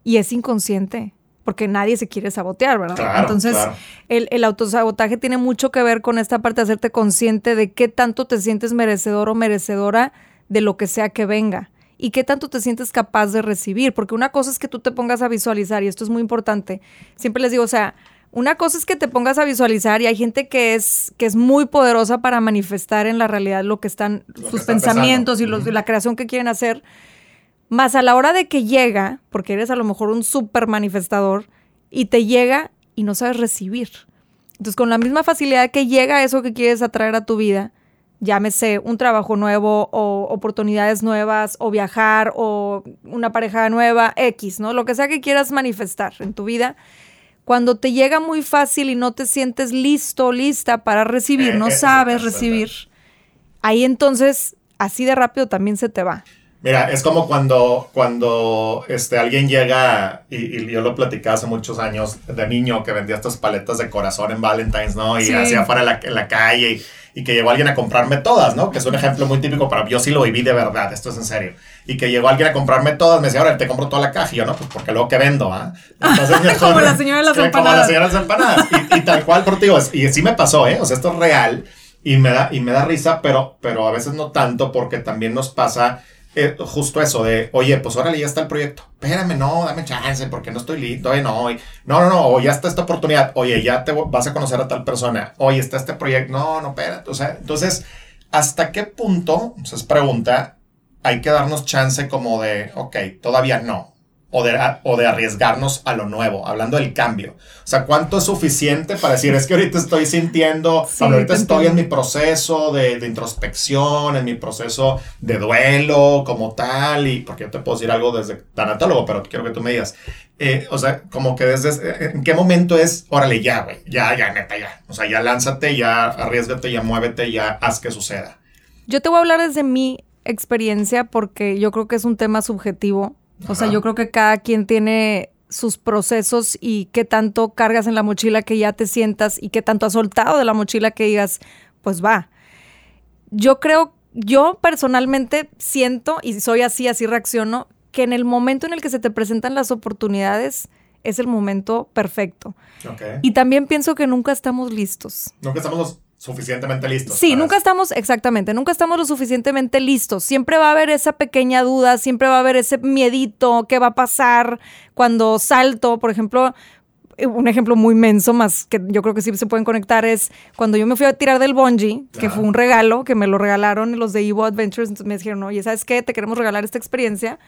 Y es inconsciente, porque nadie se quiere sabotear, ¿verdad? Claro, Entonces, claro. El, el autosabotaje tiene mucho que ver con esta parte de hacerte consciente de qué tanto te sientes merecedor o merecedora de lo que sea que venga y qué tanto te sientes capaz de recibir, porque una cosa es que tú te pongas a visualizar, y esto es muy importante, siempre les digo, o sea, una cosa es que te pongas a visualizar y hay gente que es, que es muy poderosa para manifestar en la realidad lo que están, Lo sus pensamientos y los, la creación que quieren hacer, más a la hora de que llega, porque eres a lo mejor un súper manifestador, y te llega y no sabes recibir. Entonces, con la misma facilidad que llega eso que quieres atraer a tu vida, llámese un trabajo nuevo o oportunidades nuevas o viajar o una pareja nueva, X, ¿no? Lo que sea que quieras manifestar en tu vida, cuando te llega muy fácil y no te sientes listo, lista para recibir, Eh, no sabes recibir, ahí entonces así de rápido también se te va. Mira, es como cuando, cuando este, alguien llega, y, y yo lo platicaba hace muchos años de niño, que vendía estas paletas de corazón en Valentine's, ¿no? Y Sí. hacía afuera en la, en la calle, y, y que llegó alguien a comprarme todas, ¿no? Que es un ejemplo muy típico para yo sí lo viví de verdad, esto es en serio. Y que llegó alguien a comprarme todas, me decía, ahora te compro toda la caja, y yo no, pues porque luego que vendo, ¿ah? *laughs* Entonces, mejor- Como la señora de las *laughs* Sí, Como la empanadas. señora de las empanadas. Y, y tal cual, por ti, y sí me pasó, ¿eh? O sea, esto es real. Y me da, y me da risa, pero, pero a veces no tanto porque también nos pasa eh, justo eso de, oye, pues órale, ya está el proyecto. Espérame, no, dame chance porque no estoy listo. No, no, no, no, o ya está esta oportunidad. Oye, ya te vas a conocer a tal persona. Oye, está este proyecto. No, no, espérate. O sea, entonces, ¿hasta qué punto, o sea, es pregunta, hay que darnos chance como de, ok, todavía no? O de, o de arriesgarnos a lo nuevo, hablando del cambio. O sea, ¿cuánto es suficiente para decir, es que ahorita estoy sintiendo, Sí, ahorita estoy en mi proceso de, de introspección, en mi proceso de duelo como tal, y porque yo te puedo decir algo desde tanatólogo, pero quiero que tú me digas, eh, o sea, como que desde, eh, ¿en qué momento es, órale, ya, güey, ya, ya, neta, ya, o sea, ya lánzate, ya arriesgate, ya muévete, ya haz que suceda. Yo te voy a hablar desde mi experiencia porque yo creo que es un tema subjetivo. O sea, yo creo que cada quien tiene sus procesos y qué tanto cargas en la mochila que ya te sientas y qué tanto has soltado de la mochila que digas, pues va. Yo creo, yo personalmente siento, y soy así, así reacciono, que en el momento en el que se te presentan las oportunidades es el momento perfecto. Y también pienso que nunca estamos listos. Nunca estamos suficientemente listos. Sí, nunca eso. estamos, exactamente, nunca estamos lo suficientemente listos. Siempre va a haber esa pequeña duda, siempre va a haber ese miedito, qué va a pasar cuando salto, por ejemplo. eh, Un ejemplo muy menso, más que yo creo que sí se pueden conectar, es cuando yo me fui a tirar del bungee, que fue un regalo, que me lo regalaron los de Evo Adventures, entonces me dijeron, oye, ¿sabes qué? Te queremos regalar esta experiencia.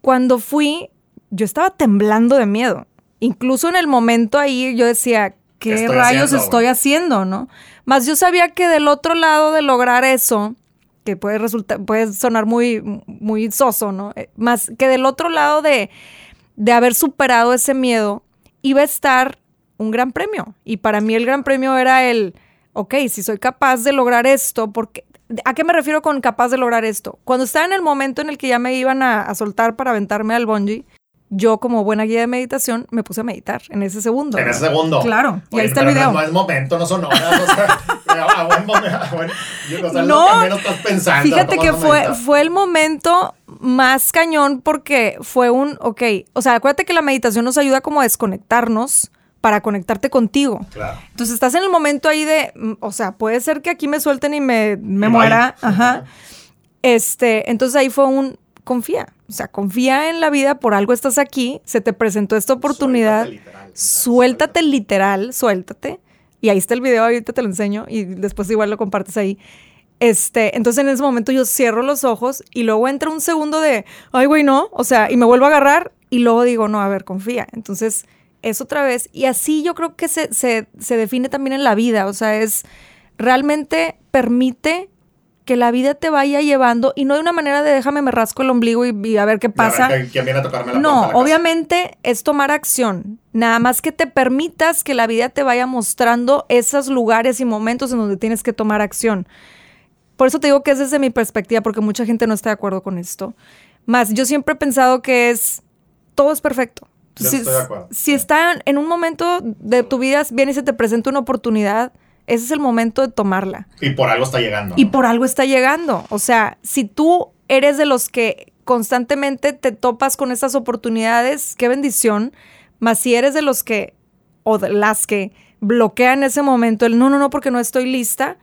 Cuando fui, yo estaba temblando de miedo. incluso en el momento ahí yo decía, ¿qué, rayos estoy haciendo, no? Más yo sabía que del otro lado de lograr eso, que puede resultar, puede sonar muy, muy soso, ¿no? Eh, más que del otro lado de, de haber superado ese miedo, iba a estar un gran premio. Y para mí el gran premio era el, ok, si soy capaz de lograr esto, porque ¿A qué me refiero con capaz de lograr esto? Cuando estaba en el momento en el que ya me iban a, a soltar para aventarme al bungee, yo como buena guía de meditación me puse a meditar en ese segundo. En ese segundo. Claro. Y ahí está el video. No, es momento, no son horas. O sea, *laughs* a buen momento. o sea, no, lo que menos estás pensando. Fíjate que fue, fue el momento más cañón porque fue un, ok, o sea, acuérdate que la meditación nos ayuda como a desconectarnos para conectarte contigo. Claro. Entonces estás en el momento ahí de, mm, o sea, puede ser que aquí me suelten y me, me muera. Ajá. Este, entonces ahí fue un, confía. O sea, confía en la vida, por algo estás aquí, se te presentó esta oportunidad. Suéltate literal, suéltate. Y ahí está el video, ahorita te lo enseño y después igual lo compartes ahí. Este, entonces en ese momento yo cierro los ojos y luego entra un segundo de, ay, güey, no, o sea, y me vuelvo a agarrar y luego digo, no, a ver, confía. Entonces es otra vez. Y así yo creo que se, se, se define también en la vida, o sea, es realmente permite que la vida te vaya llevando y no de una manera de déjame me rasco el ombligo y, a ver qué pasa. viene a tocarme la no, obviamente es tomar acción. Nada más que te permitas que la vida te vaya mostrando esos lugares y momentos en donde tienes que tomar acción. Por eso te digo que es desde mi perspectiva, porque mucha gente no está de acuerdo con esto. Más, yo siempre he pensado que es todo es perfecto. si, estoy de acuerdo. si está en un momento de tu vida, viene y se te presenta una oportunidad, ese es el momento de tomarla. Y por algo está llegando. Y por algo está llegando. O sea, si tú eres de los que constantemente te topas con estas oportunidades, qué bendición. Más si eres de los que, o de las que bloquean ese momento, el no, no, no, porque no estoy lista,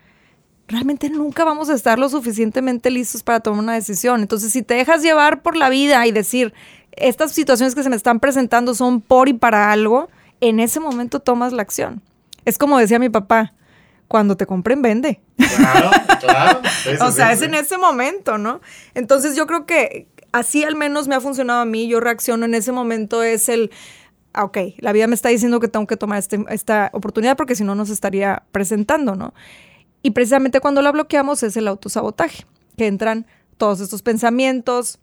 realmente nunca vamos a estar lo suficientemente listos para tomar una decisión. Entonces, si te dejas llevar por la vida y decir, estas situaciones que se me están presentando son por y para algo, en ese momento tomas la acción. Es como decía mi papá, cuando te compren, vende. Claro, *laughs* claro. o sea, es en ese momento, ¿no? Entonces yo creo que así al menos me ha funcionado a mí, yo reacciono en ese momento, es el, ah, ok, la vida me está diciendo que tengo que tomar este, esta oportunidad porque si no nos estaría presentando, ¿no? Y precisamente cuando la bloqueamos es el autosabotaje, que entran todos estos pensamientos,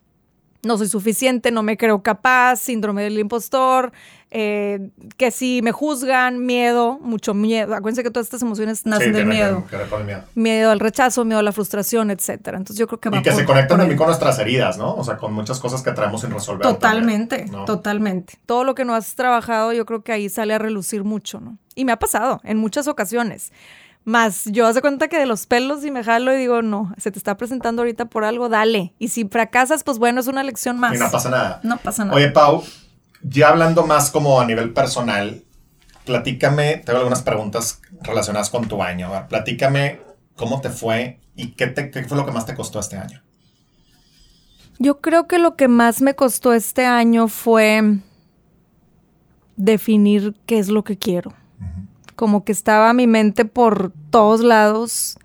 no soy suficiente, no me creo capaz, síndrome del impostor, eh, que si me juzgan, miedo, mucho miedo. Acuérdense que todas estas emociones nacen del miedo. miedo. al rechazo, miedo a la frustración, etcétera. Entonces yo creo que Y que se conectan también con nuestras heridas, ¿no? O sea, con muchas cosas que traemos sin resolver. Totalmente, totalmente. Todo lo que no has trabajado, yo creo que ahí sale a relucir mucho, ¿no? Y me ha pasado en muchas ocasiones. Más yo hace cuenta que de los pelos y me jalo y digo, no, se te está presentando ahorita por algo, dale. Y si fracasas, pues bueno, es una lección más. Y no pasa nada. No pasa nada. Oye, Pau, ya hablando más como a nivel personal, platícame, tengo algunas preguntas relacionadas con tu año. platícame cómo te fue y qué, te, qué fue lo que más te costó este año. Yo creo que lo que más me costó este año fue definir qué es lo que quiero como que estaba mi mente por todos lados.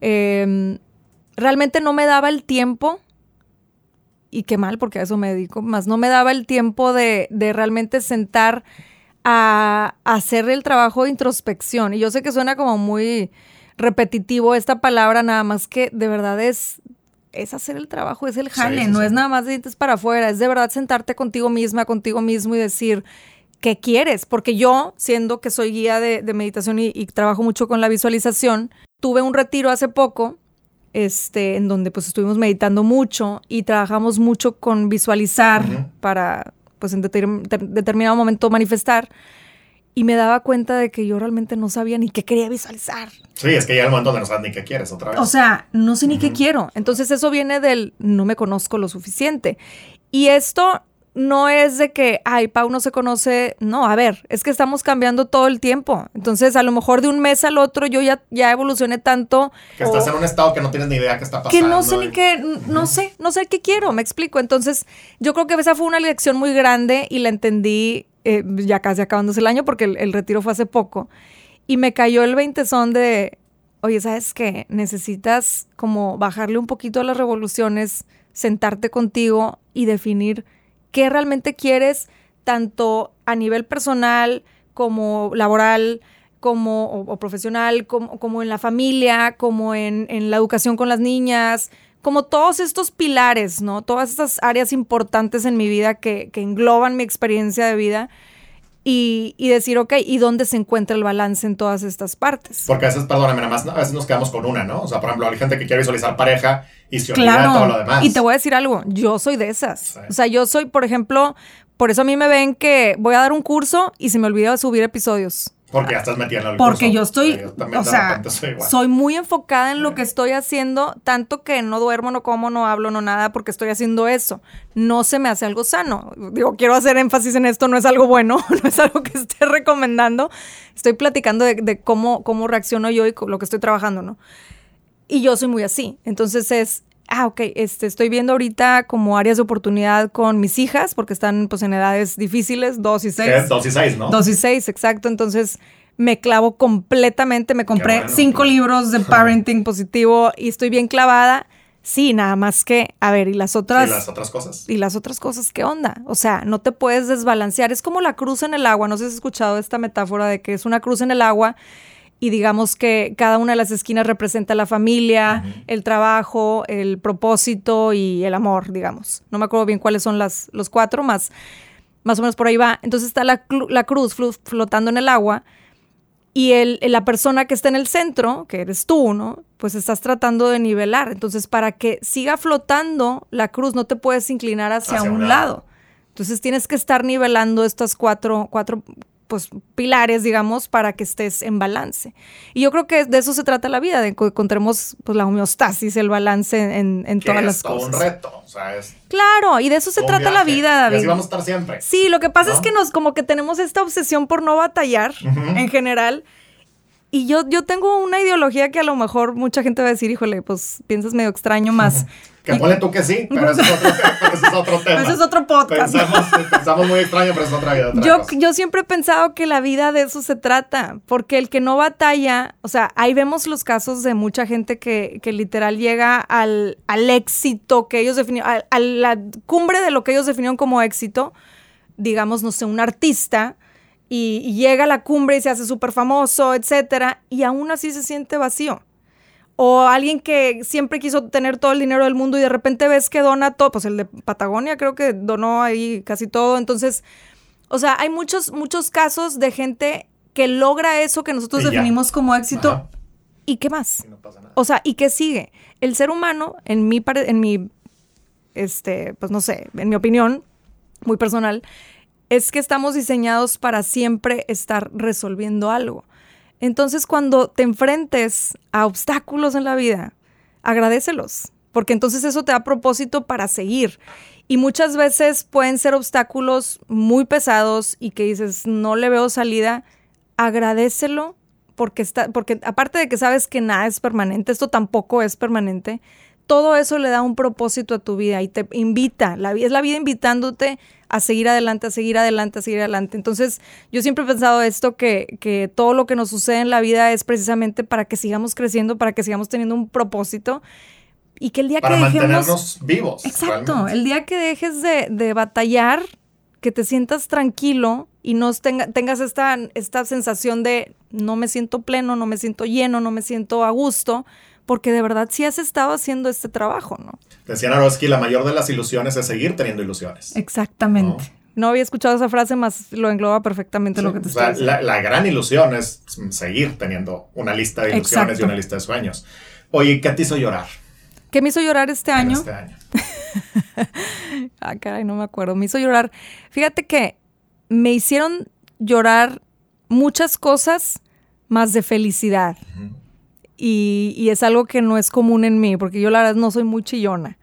Em, realmente no me daba el tiempo, y qué mal porque a eso me dedico, más no me daba el tiempo de, realmente sentar a, hacer el trabajo de introspección. Y yo sé que suena como muy repetitivo esta palabra, nada más que de verdad es, es hacer el trabajo, es el jale, no es nada más de dientes para afuera, es de verdad sentarte contigo misma, contigo mismo y decir, qué quieres, porque yo, siendo que soy guía de, meditación y, trabajo mucho con la visualización, tuve un retiro hace poco, este, en donde pues estuvimos meditando mucho y trabajamos mucho con visualizar para, pues en determinado momento manifestar. Y me daba cuenta de que yo realmente no sabía ni qué quería visualizar. Sí, es que ya el momento donde no sabes ni qué quieres otra vez. O sea, no sé ni qué quiero. Entonces eso viene del no me conozco lo suficiente. Y esto no es de que, ay, Pau no se conoce. No, a ver, es que estamos cambiando todo el tiempo. Entonces, a lo mejor de un mes al otro yo ya, ya evolucioné tanto. Que estás en un estado que no tienes ni idea qué está pasando. Que no sé ni qué, no sé, no sé qué quiero, me explico. Entonces, yo creo que esa fue una lección muy grande y la entendí eh, ya casi acabándose el año porque el, el, retiro fue hace poco. Y me cayó el veintezón de, oye, ¿sabes qué? Necesitas como bajarle un poquito a las revoluciones, sentarte contigo y definir qué realmente quieres, tanto a nivel personal como laboral, como profesional, como, como, en la familia, como en, la educación con las niñas, como todos estos pilares, ¿no? Todas estas áreas importantes en mi vida que engloban mi experiencia de vida. Y, y, decir, ok, ¿y dónde se encuentra el balance en todas estas partes? Porque a veces, perdóname, nada más, a veces nos quedamos con una, ¿no? O sea, por ejemplo, hay gente que quiere visualizar pareja y se olvida todo lo demás. Y te voy a decir algo, yo soy de esas. O sea, yo soy, por ejemplo, por eso a mí me ven que voy a dar un curso y se me olvida subir episodios. Porque ya estás metida en el Porque yo estoy, o sea, soy, muy enfocada en lo que estoy haciendo, tanto que no duermo, no como, no hablo, no nada, porque estoy haciendo eso. No se me hace algo sano. Digo, quiero hacer énfasis en esto, no es algo bueno, *laughs* no es algo que esté recomendando. Estoy platicando de, cómo, cómo reacciono yo y lo que estoy trabajando, ¿no? Y yo soy muy así. Entonces es, ah, ok, este, estoy viendo ahorita como áreas de oportunidad con mis hijas, porque están pues en edades difíciles, dos y seis. Dos y seis, ¿no? Dos y seis, exacto. Entonces me clavo completamente, me compré cinco libros de parenting positivo y estoy bien clavada. Sí, nada más que, a ver, y las otras. Y las otras cosas. Y las otras cosas, ¿qué onda? O sea, no te puedes desbalancear. Es como la cruz en el agua. No sé si has escuchado esta metáfora de que es una cruz en el agua y digamos que cada una de las esquinas representa la familia, el trabajo, el propósito y el amor, digamos. No me acuerdo bien cuáles son las, los cuatro, más, más o menos por ahí va. Entonces está la, la cruz flotando en el agua y el, la persona que está en el centro, que eres tú, ¿no? Pues estás tratando de nivelar. Entonces, para que siga flotando la cruz, no te puedes inclinar hacia, un, lado. Entonces tienes que estar nivelando estas cuatro, cuatro pues, pilares, digamos, para que estés en balance. Y yo creo que de eso se trata la vida, de que encontremos pues, la homeostasis, el balance en, en todas las cosas. un reto, o sea, es Claro, y de eso se trata la vida, David. Y así vamos a estar siempre. Sí, lo que pasa es que nos como que tenemos esta obsesión por no batallar en general y yo, yo tengo una ideología que a lo mejor mucha gente va a decir, híjole, pues piensas medio extraño más. *laughs* que ponle tú que sí, pero ese es otro, *laughs* es otro tema. Ese es otro podcast. Pensamos, muy extraño, pero es otra vida. yo, yo siempre he pensado que la vida de eso se trata, porque el que no batalla, o sea, ahí vemos los casos de mucha gente que, que literal llega al, al éxito que ellos definieron, a, a la cumbre de lo que ellos definieron como éxito, digamos, no sé, un artista y, llega a la cumbre y se hace súper famoso, etcétera, y aún así se siente vacío. O alguien que siempre quiso tener todo el dinero del mundo y de repente ves que dona todo, pues el de Patagonia creo que donó ahí casi todo. Entonces, o sea, hay muchos, muchos casos de gente que logra eso que nosotros definimos como éxito. ¿Y qué más? O sea, ¿y qué sigue? El ser humano, en mi, en mi, este, pues no sé, en mi opinión, muy personal, es que estamos diseñados para siempre estar resolviendo algo. Entonces, cuando te enfrentes a obstáculos en la vida, agradecelos, porque entonces eso te da propósito para seguir. Y muchas veces pueden ser obstáculos muy pesados y que dices, no le veo salida, agradecelo porque está porque aparte de que sabes que nada es permanente, esto tampoco es permanente, todo eso le da un propósito a tu vida y te invita, la, es la vida invitándote a seguir adelante, a seguir adelante, a seguir adelante. Entonces, yo siempre he pensado esto, que, que todo lo que nos sucede en la vida es precisamente para que sigamos creciendo, para que sigamos teniendo un propósito y que el día para que dejemos... mantenernos vivos. Exacto, el día que dejes de, de, batallar, que te sientas tranquilo y no tengas esta, esta sensación de no me siento pleno, no me siento lleno, no me siento a gusto, porque de verdad sí has estado haciendo este trabajo, ¿no? Decía Naroski, la mayor de las ilusiones es seguir teniendo ilusiones. Exactamente. ¿no? había escuchado esa frase, más lo engloba perfectamente lo que te o sea, la, gran ilusión es seguir teniendo una lista de ilusiones y una lista de sueños. Oye, ¿qué te hizo llorar? ¿Qué me hizo llorar este año? Este año. *laughs* ah, caray, no me acuerdo. Me hizo llorar. Fíjate que me hicieron llorar muchas cosas más de felicidad y, es algo que no es común en mí, porque yo la verdad no soy muy chillona.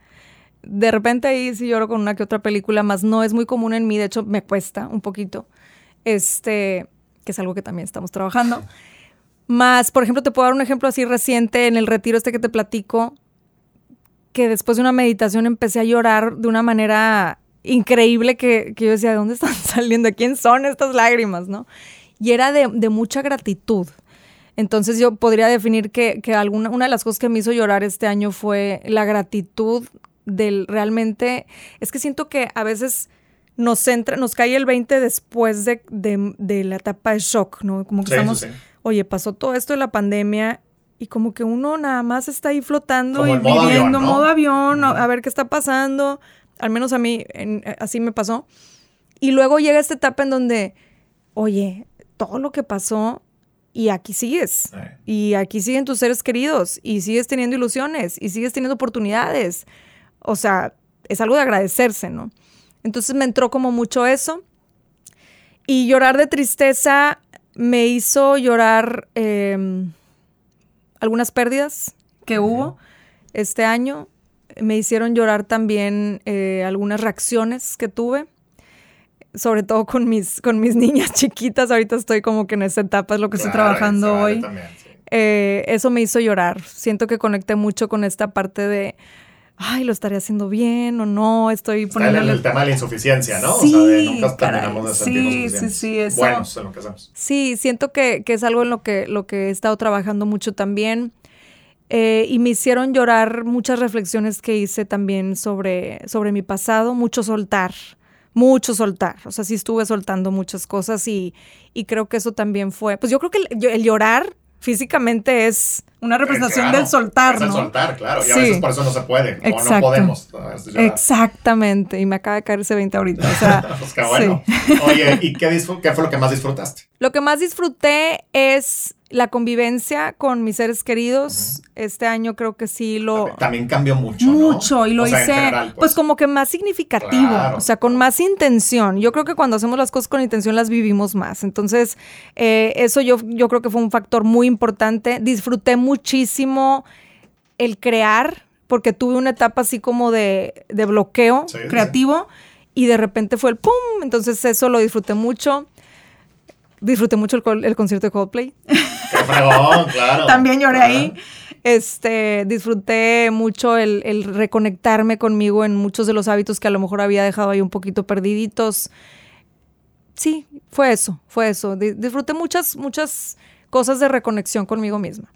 De repente ahí sí lloro con una que otra película, más no es muy común en mí, de hecho me cuesta un poquito, este, que es algo que también estamos trabajando. Más, por ejemplo, te puedo dar un ejemplo así reciente en el retiro este que te platico, que después de una meditación empecé a llorar de una manera increíble que, yo decía, ¿de dónde están *laughs* saliendo? ¿Quién son estas lágrimas? ¿no? Y era de, de mucha gratitud. Entonces yo podría definir que, alguna, una de las cosas que me hizo llorar este año fue la gratitud del realmente, es que siento que a veces nos entra, nos cae el 20 después de, la etapa de shock, ¿no? Como que estamos, oye, pasó todo esto de la pandemia y como que uno nada más está ahí flotando y viviendo modo avión, a ver qué está pasando. Al menos a mí así me pasó. Y luego llega esta etapa en donde, oye, todo lo que pasó y aquí sigues. Y aquí siguen tus seres queridos y sigues teniendo ilusiones y sigues teniendo oportunidades. O sea, es algo de agradecerse, ¿no? Entonces me entró como mucho eso. Y llorar de tristeza me hizo llorar em, algunas pérdidas que hubo este año. Me hicieron llorar también eh, algunas reacciones que tuve sobre todo con mis, con mis *laughs* niñas chiquitas. Ahorita estoy como que en esa etapa es lo que estoy trabajando hoy. Eh, eso me hizo llorar. Siento que conecté mucho con esta parte de, ay, lo estaré haciendo bien o no, estoy poniendo... el tema de la insuficiencia, ¿no? Sí, o sea, de nunca terminamos de sentirnos sí, sí, sí, eso. buenos en lo que hacemos. Sí, siento que, que, es algo en lo que, lo que he estado trabajando mucho también. Eh, y me hicieron llorar muchas reflexiones que hice también sobre, sobre mi pasado, mucho soltar mucho soltar. O sea, sí estuve soltando muchas cosas y, y creo que eso también fue. Pues yo creo que el, llorar físicamente es una representación del soltar, ¿no? El soltar, claro. Y a veces por eso no se puede. O no podemos. Exactamente. Y me acaba de caer ese 20 ahorita. O sea, *laughs* pues qué bueno. Oye, ¿y qué, qué fue lo que más disfrutaste? Lo que más disfruté es la convivencia con mis seres queridos, este año creo que sí lo... También cambió mucho. Mucho, y lo hice pues. pues. como que más significativo, o sea, con más intención. Yo creo que cuando hacemos las cosas con intención las vivimos más. Entonces, eh, eso yo, yo creo que fue un factor muy importante. Disfruté muchísimo el crear, porque tuve una etapa así como de, bloqueo creativo. Y de repente fue el pum, entonces eso lo disfruté mucho disfruté mucho el, concierto de Coldplay. Qué claro. También lloré ahí. Este, disfruté mucho el, reconectarme conmigo en muchos de los hábitos que a lo mejor había dejado ahí un poquito perdiditos. Sí, fue eso, fue eso. Disfruté muchas, muchas cosas de reconexión conmigo misma.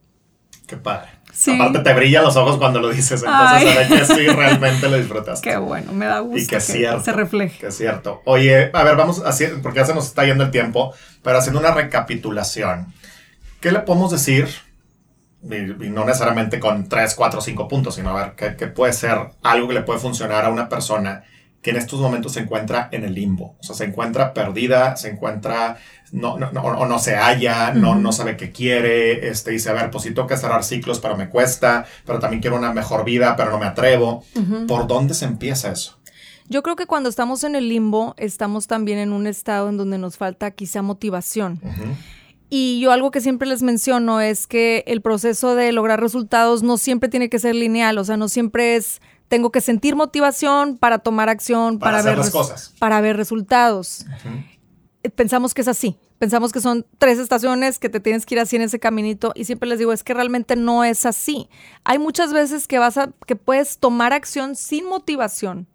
Qué padre. Aparte te brillan los ojos cuando lo dices, entonces sabes que sí realmente lo disfrutaste. *laughs* Qué bueno, me da gusto y que, se refleje. Que es cierto. Oye, a ver, vamos así, porque ya se nos está yendo el tiempo, pero haciendo una recapitulación. ¿Qué le podemos decir? Y, no necesariamente con 3, 4, 5 puntos, sino a ver, ¿qué, ¿qué, puede ser algo que le puede funcionar a una persona que en estos momentos se encuentra en el limbo? O sea, se encuentra perdida, se encuentra no, no, no, o no se halla, no, no sabe qué quiere, este, dice, a ver, pues si tengo que cerrar ciclos, pero me cuesta, pero también quiero una mejor vida, pero no me atrevo. ¿Por dónde se empieza eso? Yo creo que cuando estamos en el limbo, estamos también en un estado en donde nos falta quizá motivación. Y yo algo que siempre les menciono es que el proceso de lograr resultados no siempre tiene que ser lineal, o sea, no siempre es tengo que sentir motivación para tomar acción, para, ver cosas. para ver resultados pensamos que es así. Pensamos que son tres estaciones, que te tienes que ir así en ese caminito y siempre les digo, es que realmente no es así. Hay muchas veces que vas a, que puedes tomar acción sin motivación.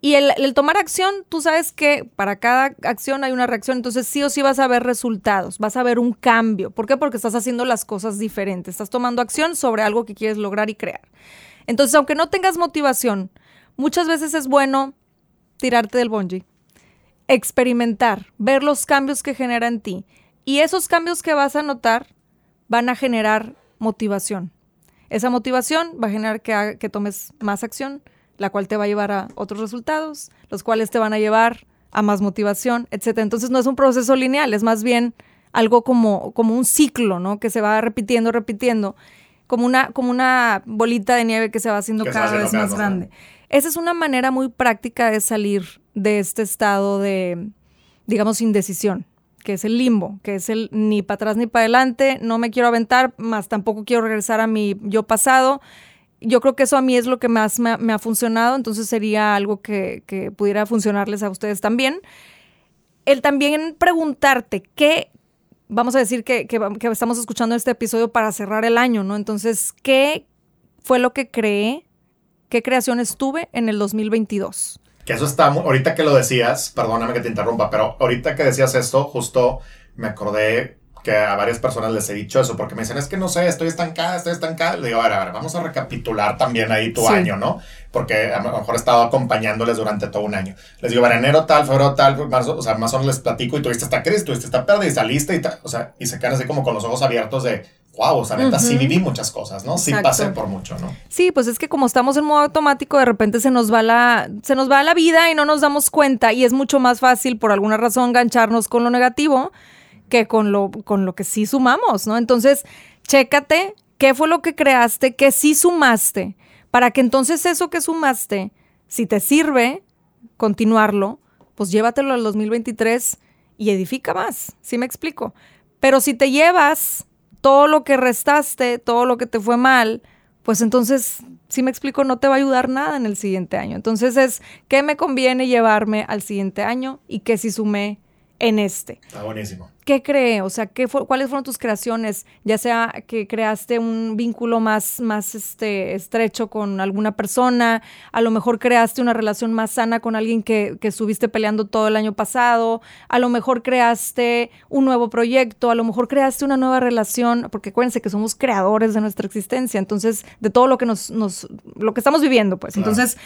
Y el, tomar acción, tú sabes que para cada acción hay una reacción, entonces sí o sí vas a ver resultados, vas a ver un cambio. ¿Por qué? Porque estás haciendo las cosas diferentes, estás tomando acción sobre algo que quieres lograr y crear. Entonces, aunque no tengas motivación, muchas veces es bueno tirarte del bungee experimentar, ver los cambios que genera en ti. Y esos cambios que vas a notar van a generar motivación. Esa motivación va a generar que, que tomes más acción, la cual te va a llevar a otros resultados, los cuales te van a llevar a más motivación, etc. Entonces no es un proceso lineal, es más bien algo como, como un ciclo, ¿no? Que se va repitiendo, repitiendo, como una, como una bolita de nieve que se va haciendo cada vez más grande. Esa es una manera muy práctica de salir de este estado de, digamos, indecisión, que es el limbo, que es el ni para atrás ni para adelante, no me quiero aventar, más tampoco quiero regresar a mi yo pasado. Yo creo que eso a mí es lo que más me, ha funcionado, entonces sería algo que, pudiera funcionarles a ustedes también. El también preguntarte qué, vamos a decir que, que, estamos escuchando este episodio para cerrar el año, ¿no? Entonces, ¿qué fue lo que creé qué creaciones tuve en el 2022. Que eso está, ahorita que lo decías, perdóname que te interrumpa, pero ahorita que decías esto, justo me acordé que a varias personas les he dicho eso, porque me dicen, es que no sé, estoy estancada, estoy estancada. Le digo, a ver, a ver, vamos a recapitular también ahí tu año, ¿no? Porque a lo mejor he estado acompañándoles durante todo un año. Les digo, a ver, enero tal, febrero tal, marzo, o sea, más o menos les platico y tuviste esta crisis, tuviste esta pérdida y saliste y tal, o sea, y se quedan así como con los ojos abiertos de, wow, o sea, neta, sí viví muchas cosas, ¿no? Sí pasé por mucho, ¿no? Sí, pues es que como estamos en modo automático, de repente se nos va la, se nos va la vida y no nos damos cuenta y es mucho más fácil por alguna razón engancharnos con lo negativo que con lo, con lo que sí sumamos, ¿no? Entonces, chécate qué fue lo que creaste, que sí sumaste, para que entonces eso que sumaste, si te sirve continuarlo, pues llévatelo al 2023 y edifica más, ¿sí me explico? Pero si te llevas todo lo que restaste, todo lo que te fue mal, pues entonces, si me explico, no te va a ayudar nada en el siguiente año. Entonces es, ¿qué me conviene llevarme al siguiente año y qué si sumé en este? Está buenísimo. ¿Qué cree? O sea, ¿qué ¿cuáles fueron tus creaciones? Ya sea que creaste un vínculo más, más este, estrecho con alguna persona, a lo mejor creaste una relación más sana con alguien que, que estuviste peleando todo el año pasado, a lo mejor creaste un nuevo proyecto, a lo mejor creaste una nueva relación, porque acuérdense que somos creadores de nuestra existencia, entonces, de todo lo que nos, nos lo que estamos viviendo, pues. Entonces,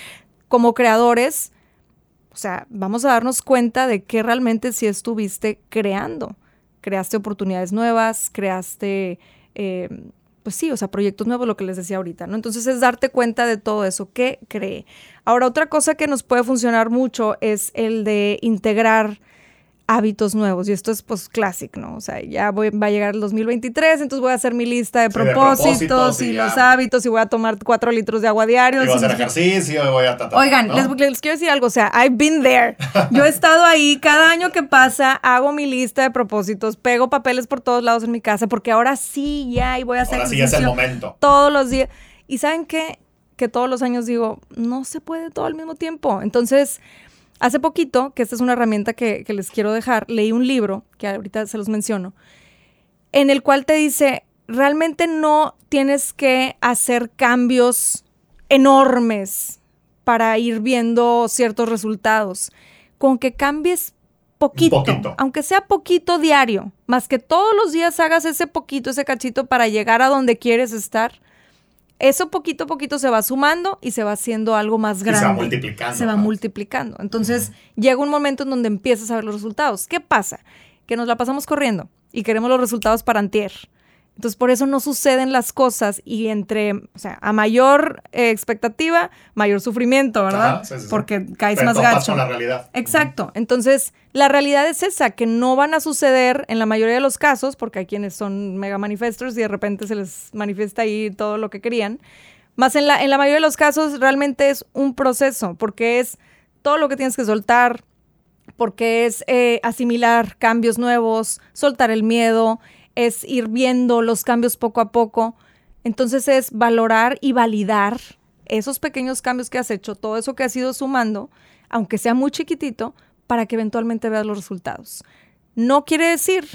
como creadores, o sea, vamos a darnos cuenta de qué realmente sí estuviste creando creaste oportunidades nuevas, creaste, eh, pues sí, o sea, proyectos nuevos, lo que les decía ahorita, ¿no? Entonces es darte cuenta de todo eso, ¿qué cree? Ahora, otra cosa que nos puede funcionar mucho es el de integrar hábitos nuevos. Y esto es pues clásico, ¿no? O sea, ya voy, va a llegar el 2023, entonces voy a hacer mi lista de propósitos, y, los hábitos y voy a tomar cuatro litros de agua diario. Y voy a hacer ejercicio y voy a... Oigan, les, quiero decir algo, o sea, I've been there. Yo he estado ahí, cada año que pasa hago mi lista de propósitos, pego papeles por todos lados en mi casa, porque ahora sí ya y voy a hacer Ahora sí es el momento. Todos los días. Y ¿saben qué? Que todos los años digo, no se puede todo al mismo tiempo. Entonces Hace poquito, que esta es una herramienta que, les quiero dejar, leí un libro, que ahorita se los menciono, en el cual te dice, realmente no tienes que hacer cambios enormes para ir viendo ciertos resultados. Con que cambies poquito, poquito, aunque sea poquito diario, más que todos los días hagas ese poquito, ese cachito para llegar a donde quieres estar, eso poquito a poquito se va sumando y se va haciendo algo más grande. se va multiplicando. Se va multiplicando. Entonces llega un momento en donde empiezas a ver los resultados. ¿Qué pasa? Que nos la pasamos corriendo y queremos los resultados para antier. Entonces, por eso no suceden las cosas y entre, o sea, a mayor eh, expectativa, mayor sufrimiento, ¿verdad? Porque caes más gacho. la realidad. Exacto. Entonces, la realidad es esa, que no van a suceder en la mayoría de los casos, porque hay quienes son mega manifestors y de repente se les manifiesta ahí todo lo que querían. Más en la, en la mayoría de los casos realmente es un proceso, porque es todo lo que tienes que soltar, porque es eh, asimilar cambios nuevos, soltar el miedo, es ir viendo los cambios poco a poco. Entonces es valorar y validar esos pequeños cambios que has hecho, todo eso que has ido sumando, aunque sea muy chiquitito, para que eventualmente veas los resultados. No quiere decir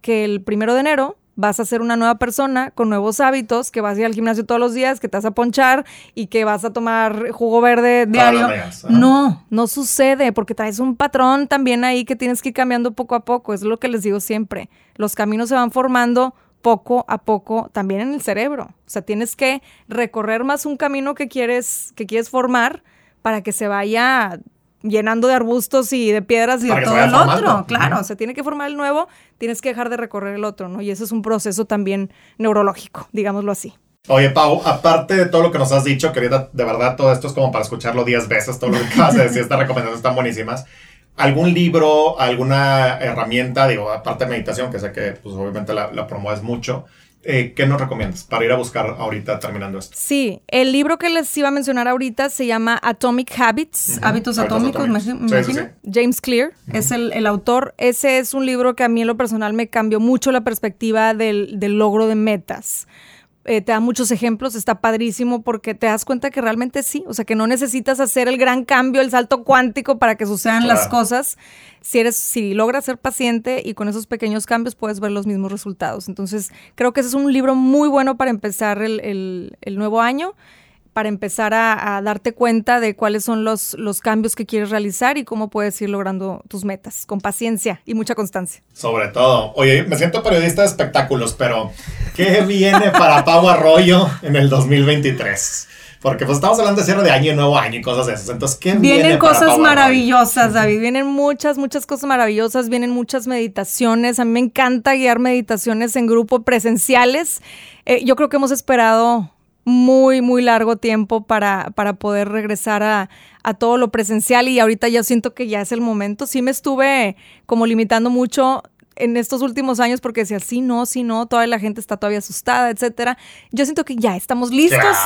que el primero de enero vas a ser una nueva persona con nuevos hábitos, que vas a ir al gimnasio todos los días, que te vas a ponchar y que vas a tomar jugo verde diario. No, no sucede porque traes un patrón también ahí que tienes que ir cambiando poco a poco. Es lo que les digo siempre. Los caminos se van formando poco a poco también en el cerebro. O sea, tienes que recorrer más un camino que quieres, que quieres formar para que se vaya llenando de arbustos y de piedras y de todo el otro. Claro, se tiene que formar el nuevo, tienes que dejar de recorrer el otro, ¿no? Y eso es un proceso también neurológico, digámoslo así. Oye, Pau, aparte de todo lo que nos has dicho, querida, de verdad todo esto es como para escucharlo diez veces, todo lo que acabas de decir, estas recomendaciones están buenísimas. ¿Algún libro, alguna herramienta, digo, aparte de meditación, que sé que pues obviamente la, la promueves mucho, eh, ¿qué nos recomiendas para ir a buscar ahorita terminando esto? Sí, el libro que les iba a mencionar ahorita se llama Atomic Habits, Hábitos Atómicos, me, James Clear es el, autor. Ese es un libro que a mí en lo personal me cambió mucho la perspectiva del, del logro de metas. Eh, te da muchos ejemplos, está padrísimo porque te das cuenta que realmente sí, o sea, que no necesitas hacer el gran cambio, el salto cuántico para que sucedan las cosas. Si eres, si logras ser paciente y con esos pequeños cambios puedes ver los mismos resultados. Entonces, creo que ese es un libro muy bueno para empezar el, el nuevo año para empezar a, darte cuenta de cuáles son los, los cambios que quieres realizar y cómo puedes ir logrando tus metas, con paciencia y mucha constancia. Sobre todo. Oye, me siento periodista de espectáculos, pero ¿qué viene para Pau Arroyo en el 2023? Porque pues estamos hablando de cierre de año y nuevo año y cosas de esas. Entonces, ¿qué Vienen viene cosas maravillosas, David. Vienen muchas, muchas cosas maravillosas. Vienen muchas meditaciones. A mí me encanta guiar meditaciones en grupo presenciales. Eh, yo creo que hemos esperado muy, muy largo tiempo para, para poder regresar a, todo lo presencial y ahorita ya siento que ya es el momento. Sí me estuve como limitando mucho en estos últimos años porque decía, sí, no, sí, no, toda la gente está todavía asustada, etcétera. Yo siento que ya estamos listos.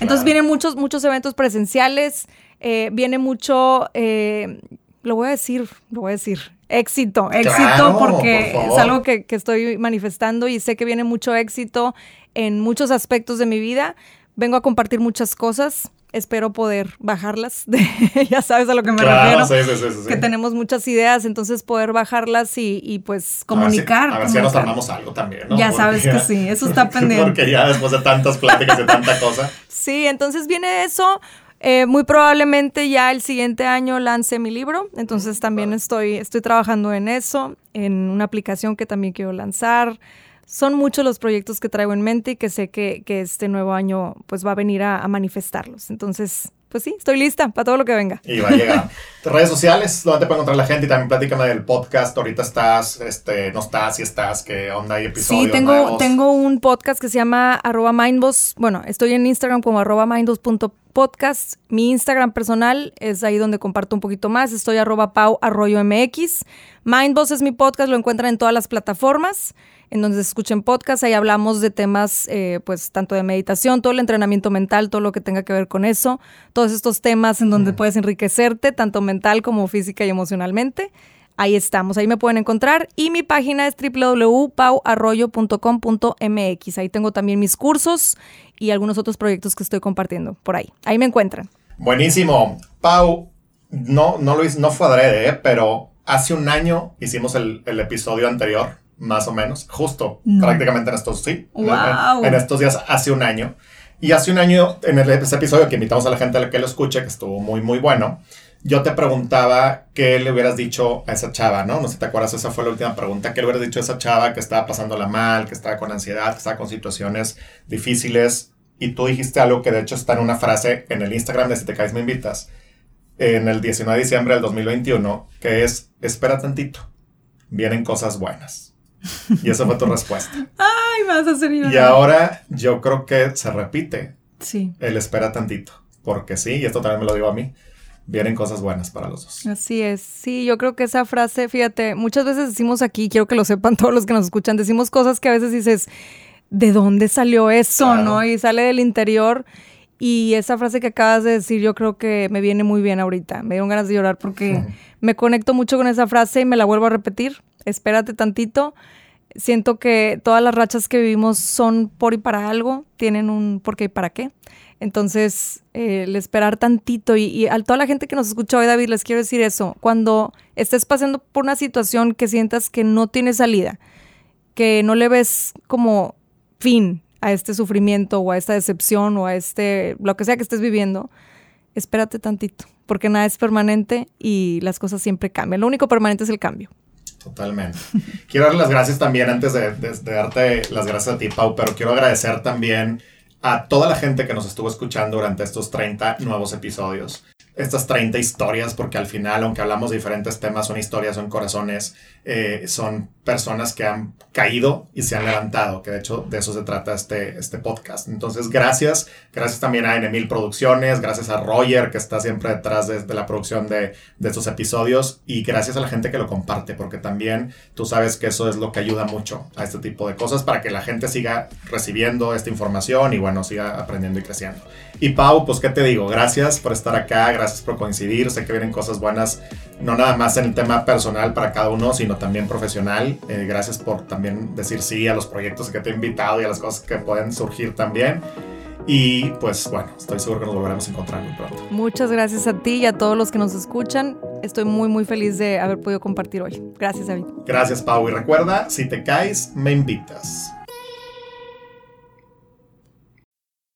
Entonces vienen muchos, muchos eventos presenciales, eh, viene mucho, eh, lo voy a decir, lo voy a decir, éxito, éxito porque es algo que, que estoy manifestando y sé que viene mucho éxito en muchos aspectos de mi vida. Vengo a compartir muchas cosas. Espero poder bajarlas. *laughs* ya sabes a lo que me refiero. que tenemos muchas ideas, entonces poder bajarlas y, pues comunicar. A ver si, nos armamos algo también, ¿no? Ya sabes que sí, eso está *laughs* pendiente. Porque ya después de tantas pláticas y tanta cosa. Sí, entonces viene eso. Eh, muy probablemente ya el siguiente año lance mi libro, entonces también estoy, estoy trabajando en eso, en una aplicación que también quiero lanzar son muchos los proyectos que traigo en mente y que sé que, este nuevo año pues va a venir a, manifestarlos. Entonces, pues sí, estoy lista para todo lo que venga. Y va a llegar. *laughs* redes sociales, ¿dónde te puede encontrar la gente? Y también platícame del podcast. Ahorita estás, este, no estás, si estás, ¿qué onda? ¿Hay episodios Sí, tengo, tengo un podcast que se llama arroba mindboss. Bueno, estoy en Instagram como arroba mindboss.podcast. Mi Instagram personal es ahí donde comparto un poquito más. Estoy arroba pau arroyo mx. Mindboss es mi podcast, lo encuentran en todas las plataformas en donde se escuchen podcasts. Ahí hablamos de temas, eh, pues, tanto de meditación, todo el entrenamiento mental, todo lo que tenga que ver con eso, todos estos temas en donde puedes enriquecerte, tanto mental como física y emocionalmente. Ahí estamos, ahí me pueden encontrar. Y mi página es www.pauarroyo.com.mx. Ahí tengo también mis cursos y algunos otros proyectos que estoy compartiendo por ahí. Ahí me encuentran. Buenísimo. Pau, no, no, lo, no fue adrede, ¿eh? pero hace un año hicimos el, el episodio anterior más o menos, justo prácticamente en estos, sí, en, estos días, hace un año. Y hace un año, en el, ese episodio que invitamos a la gente a que lo escuche, que estuvo muy, muy bueno, yo te preguntaba qué le hubieras dicho a esa chava, ¿no? No sé si te acuerdas, esa fue la última pregunta. ¿Qué le hubieras dicho a esa chava que estaba pasándola mal, que estaba con ansiedad, que estaba con situaciones difíciles? Y tú dijiste algo que de hecho está en una frase en el Instagram de Si te caes me invitas, en el 19 de diciembre del 2021, que es, espera tantito, vienen cosas buenas. Y esa fue tu respuesta. *laughs* Ay, me vas a hacer Y ahora yo creo que se repite. Sí. Él espera tantito. Porque sí, y esto también me lo digo a mí. Vienen cosas buenas para los dos. Así es. Sí, yo creo que esa frase, fíjate, muchas veces decimos aquí, quiero que lo sepan todos los que nos escuchan, decimos cosas que a veces dices, ¿de dónde salió eso? ¿No? Y sale del interior. Y esa frase que acabas de decir, yo creo que me viene muy bien ahorita. Me dieron ganas de llorar porque me conecto mucho con esa frase y me la vuelvo a repetir. Espérate tantito Siento que todas las rachas que vivimos son por y para algo, tienen un por qué y para qué. Entonces, eh, el esperar tantito y, a toda la gente que nos escucha hoy, David, les quiero decir eso. Cuando estés pasando por una situación que sientas que no tiene salida, que no le ves como fin a este sufrimiento o a esta decepción o a este, lo que sea que estés viviendo, espérate tantito, porque nada es permanente y las cosas siempre cambian. Lo único permanente es el cambio. Totalmente. Quiero dar las gracias también antes de, darte las gracias a ti, Pau, pero quiero agradecer también a toda la gente que nos estuvo escuchando durante estos 30 nuevos episodios estas 30 historias, porque al final, aunque hablamos de diferentes temas, son historias, son corazones, eh, son personas que han caído y se han levantado, que de hecho de eso se trata este, este podcast. Entonces, gracias. Gracias también a Enemil Producciones, gracias a Roger, que está siempre detrás de, la producción de, de, estos episodios, y gracias a la gente que lo comparte, porque también tú sabes que eso es lo que ayuda mucho a este tipo de cosas para que la gente siga recibiendo esta información y bueno, siga aprendiendo y creciendo. Y Pau, pues qué te digo, gracias por estar acá, gracias por coincidir, sé que vienen cosas buenas, no nada más en el tema personal para cada uno, sino también profesional. Eh, gracias por también decir sí a los proyectos que te he invitado y a las cosas que pueden surgir también. Y pues bueno, estoy seguro que nos volveremos a encontrar muy pronto. Muchas gracias a ti y a todos los que nos escuchan. Estoy muy, muy feliz de haber podido compartir hoy. Gracias, David. Gracias, Pau. Y recuerda, si te caes, me invitas.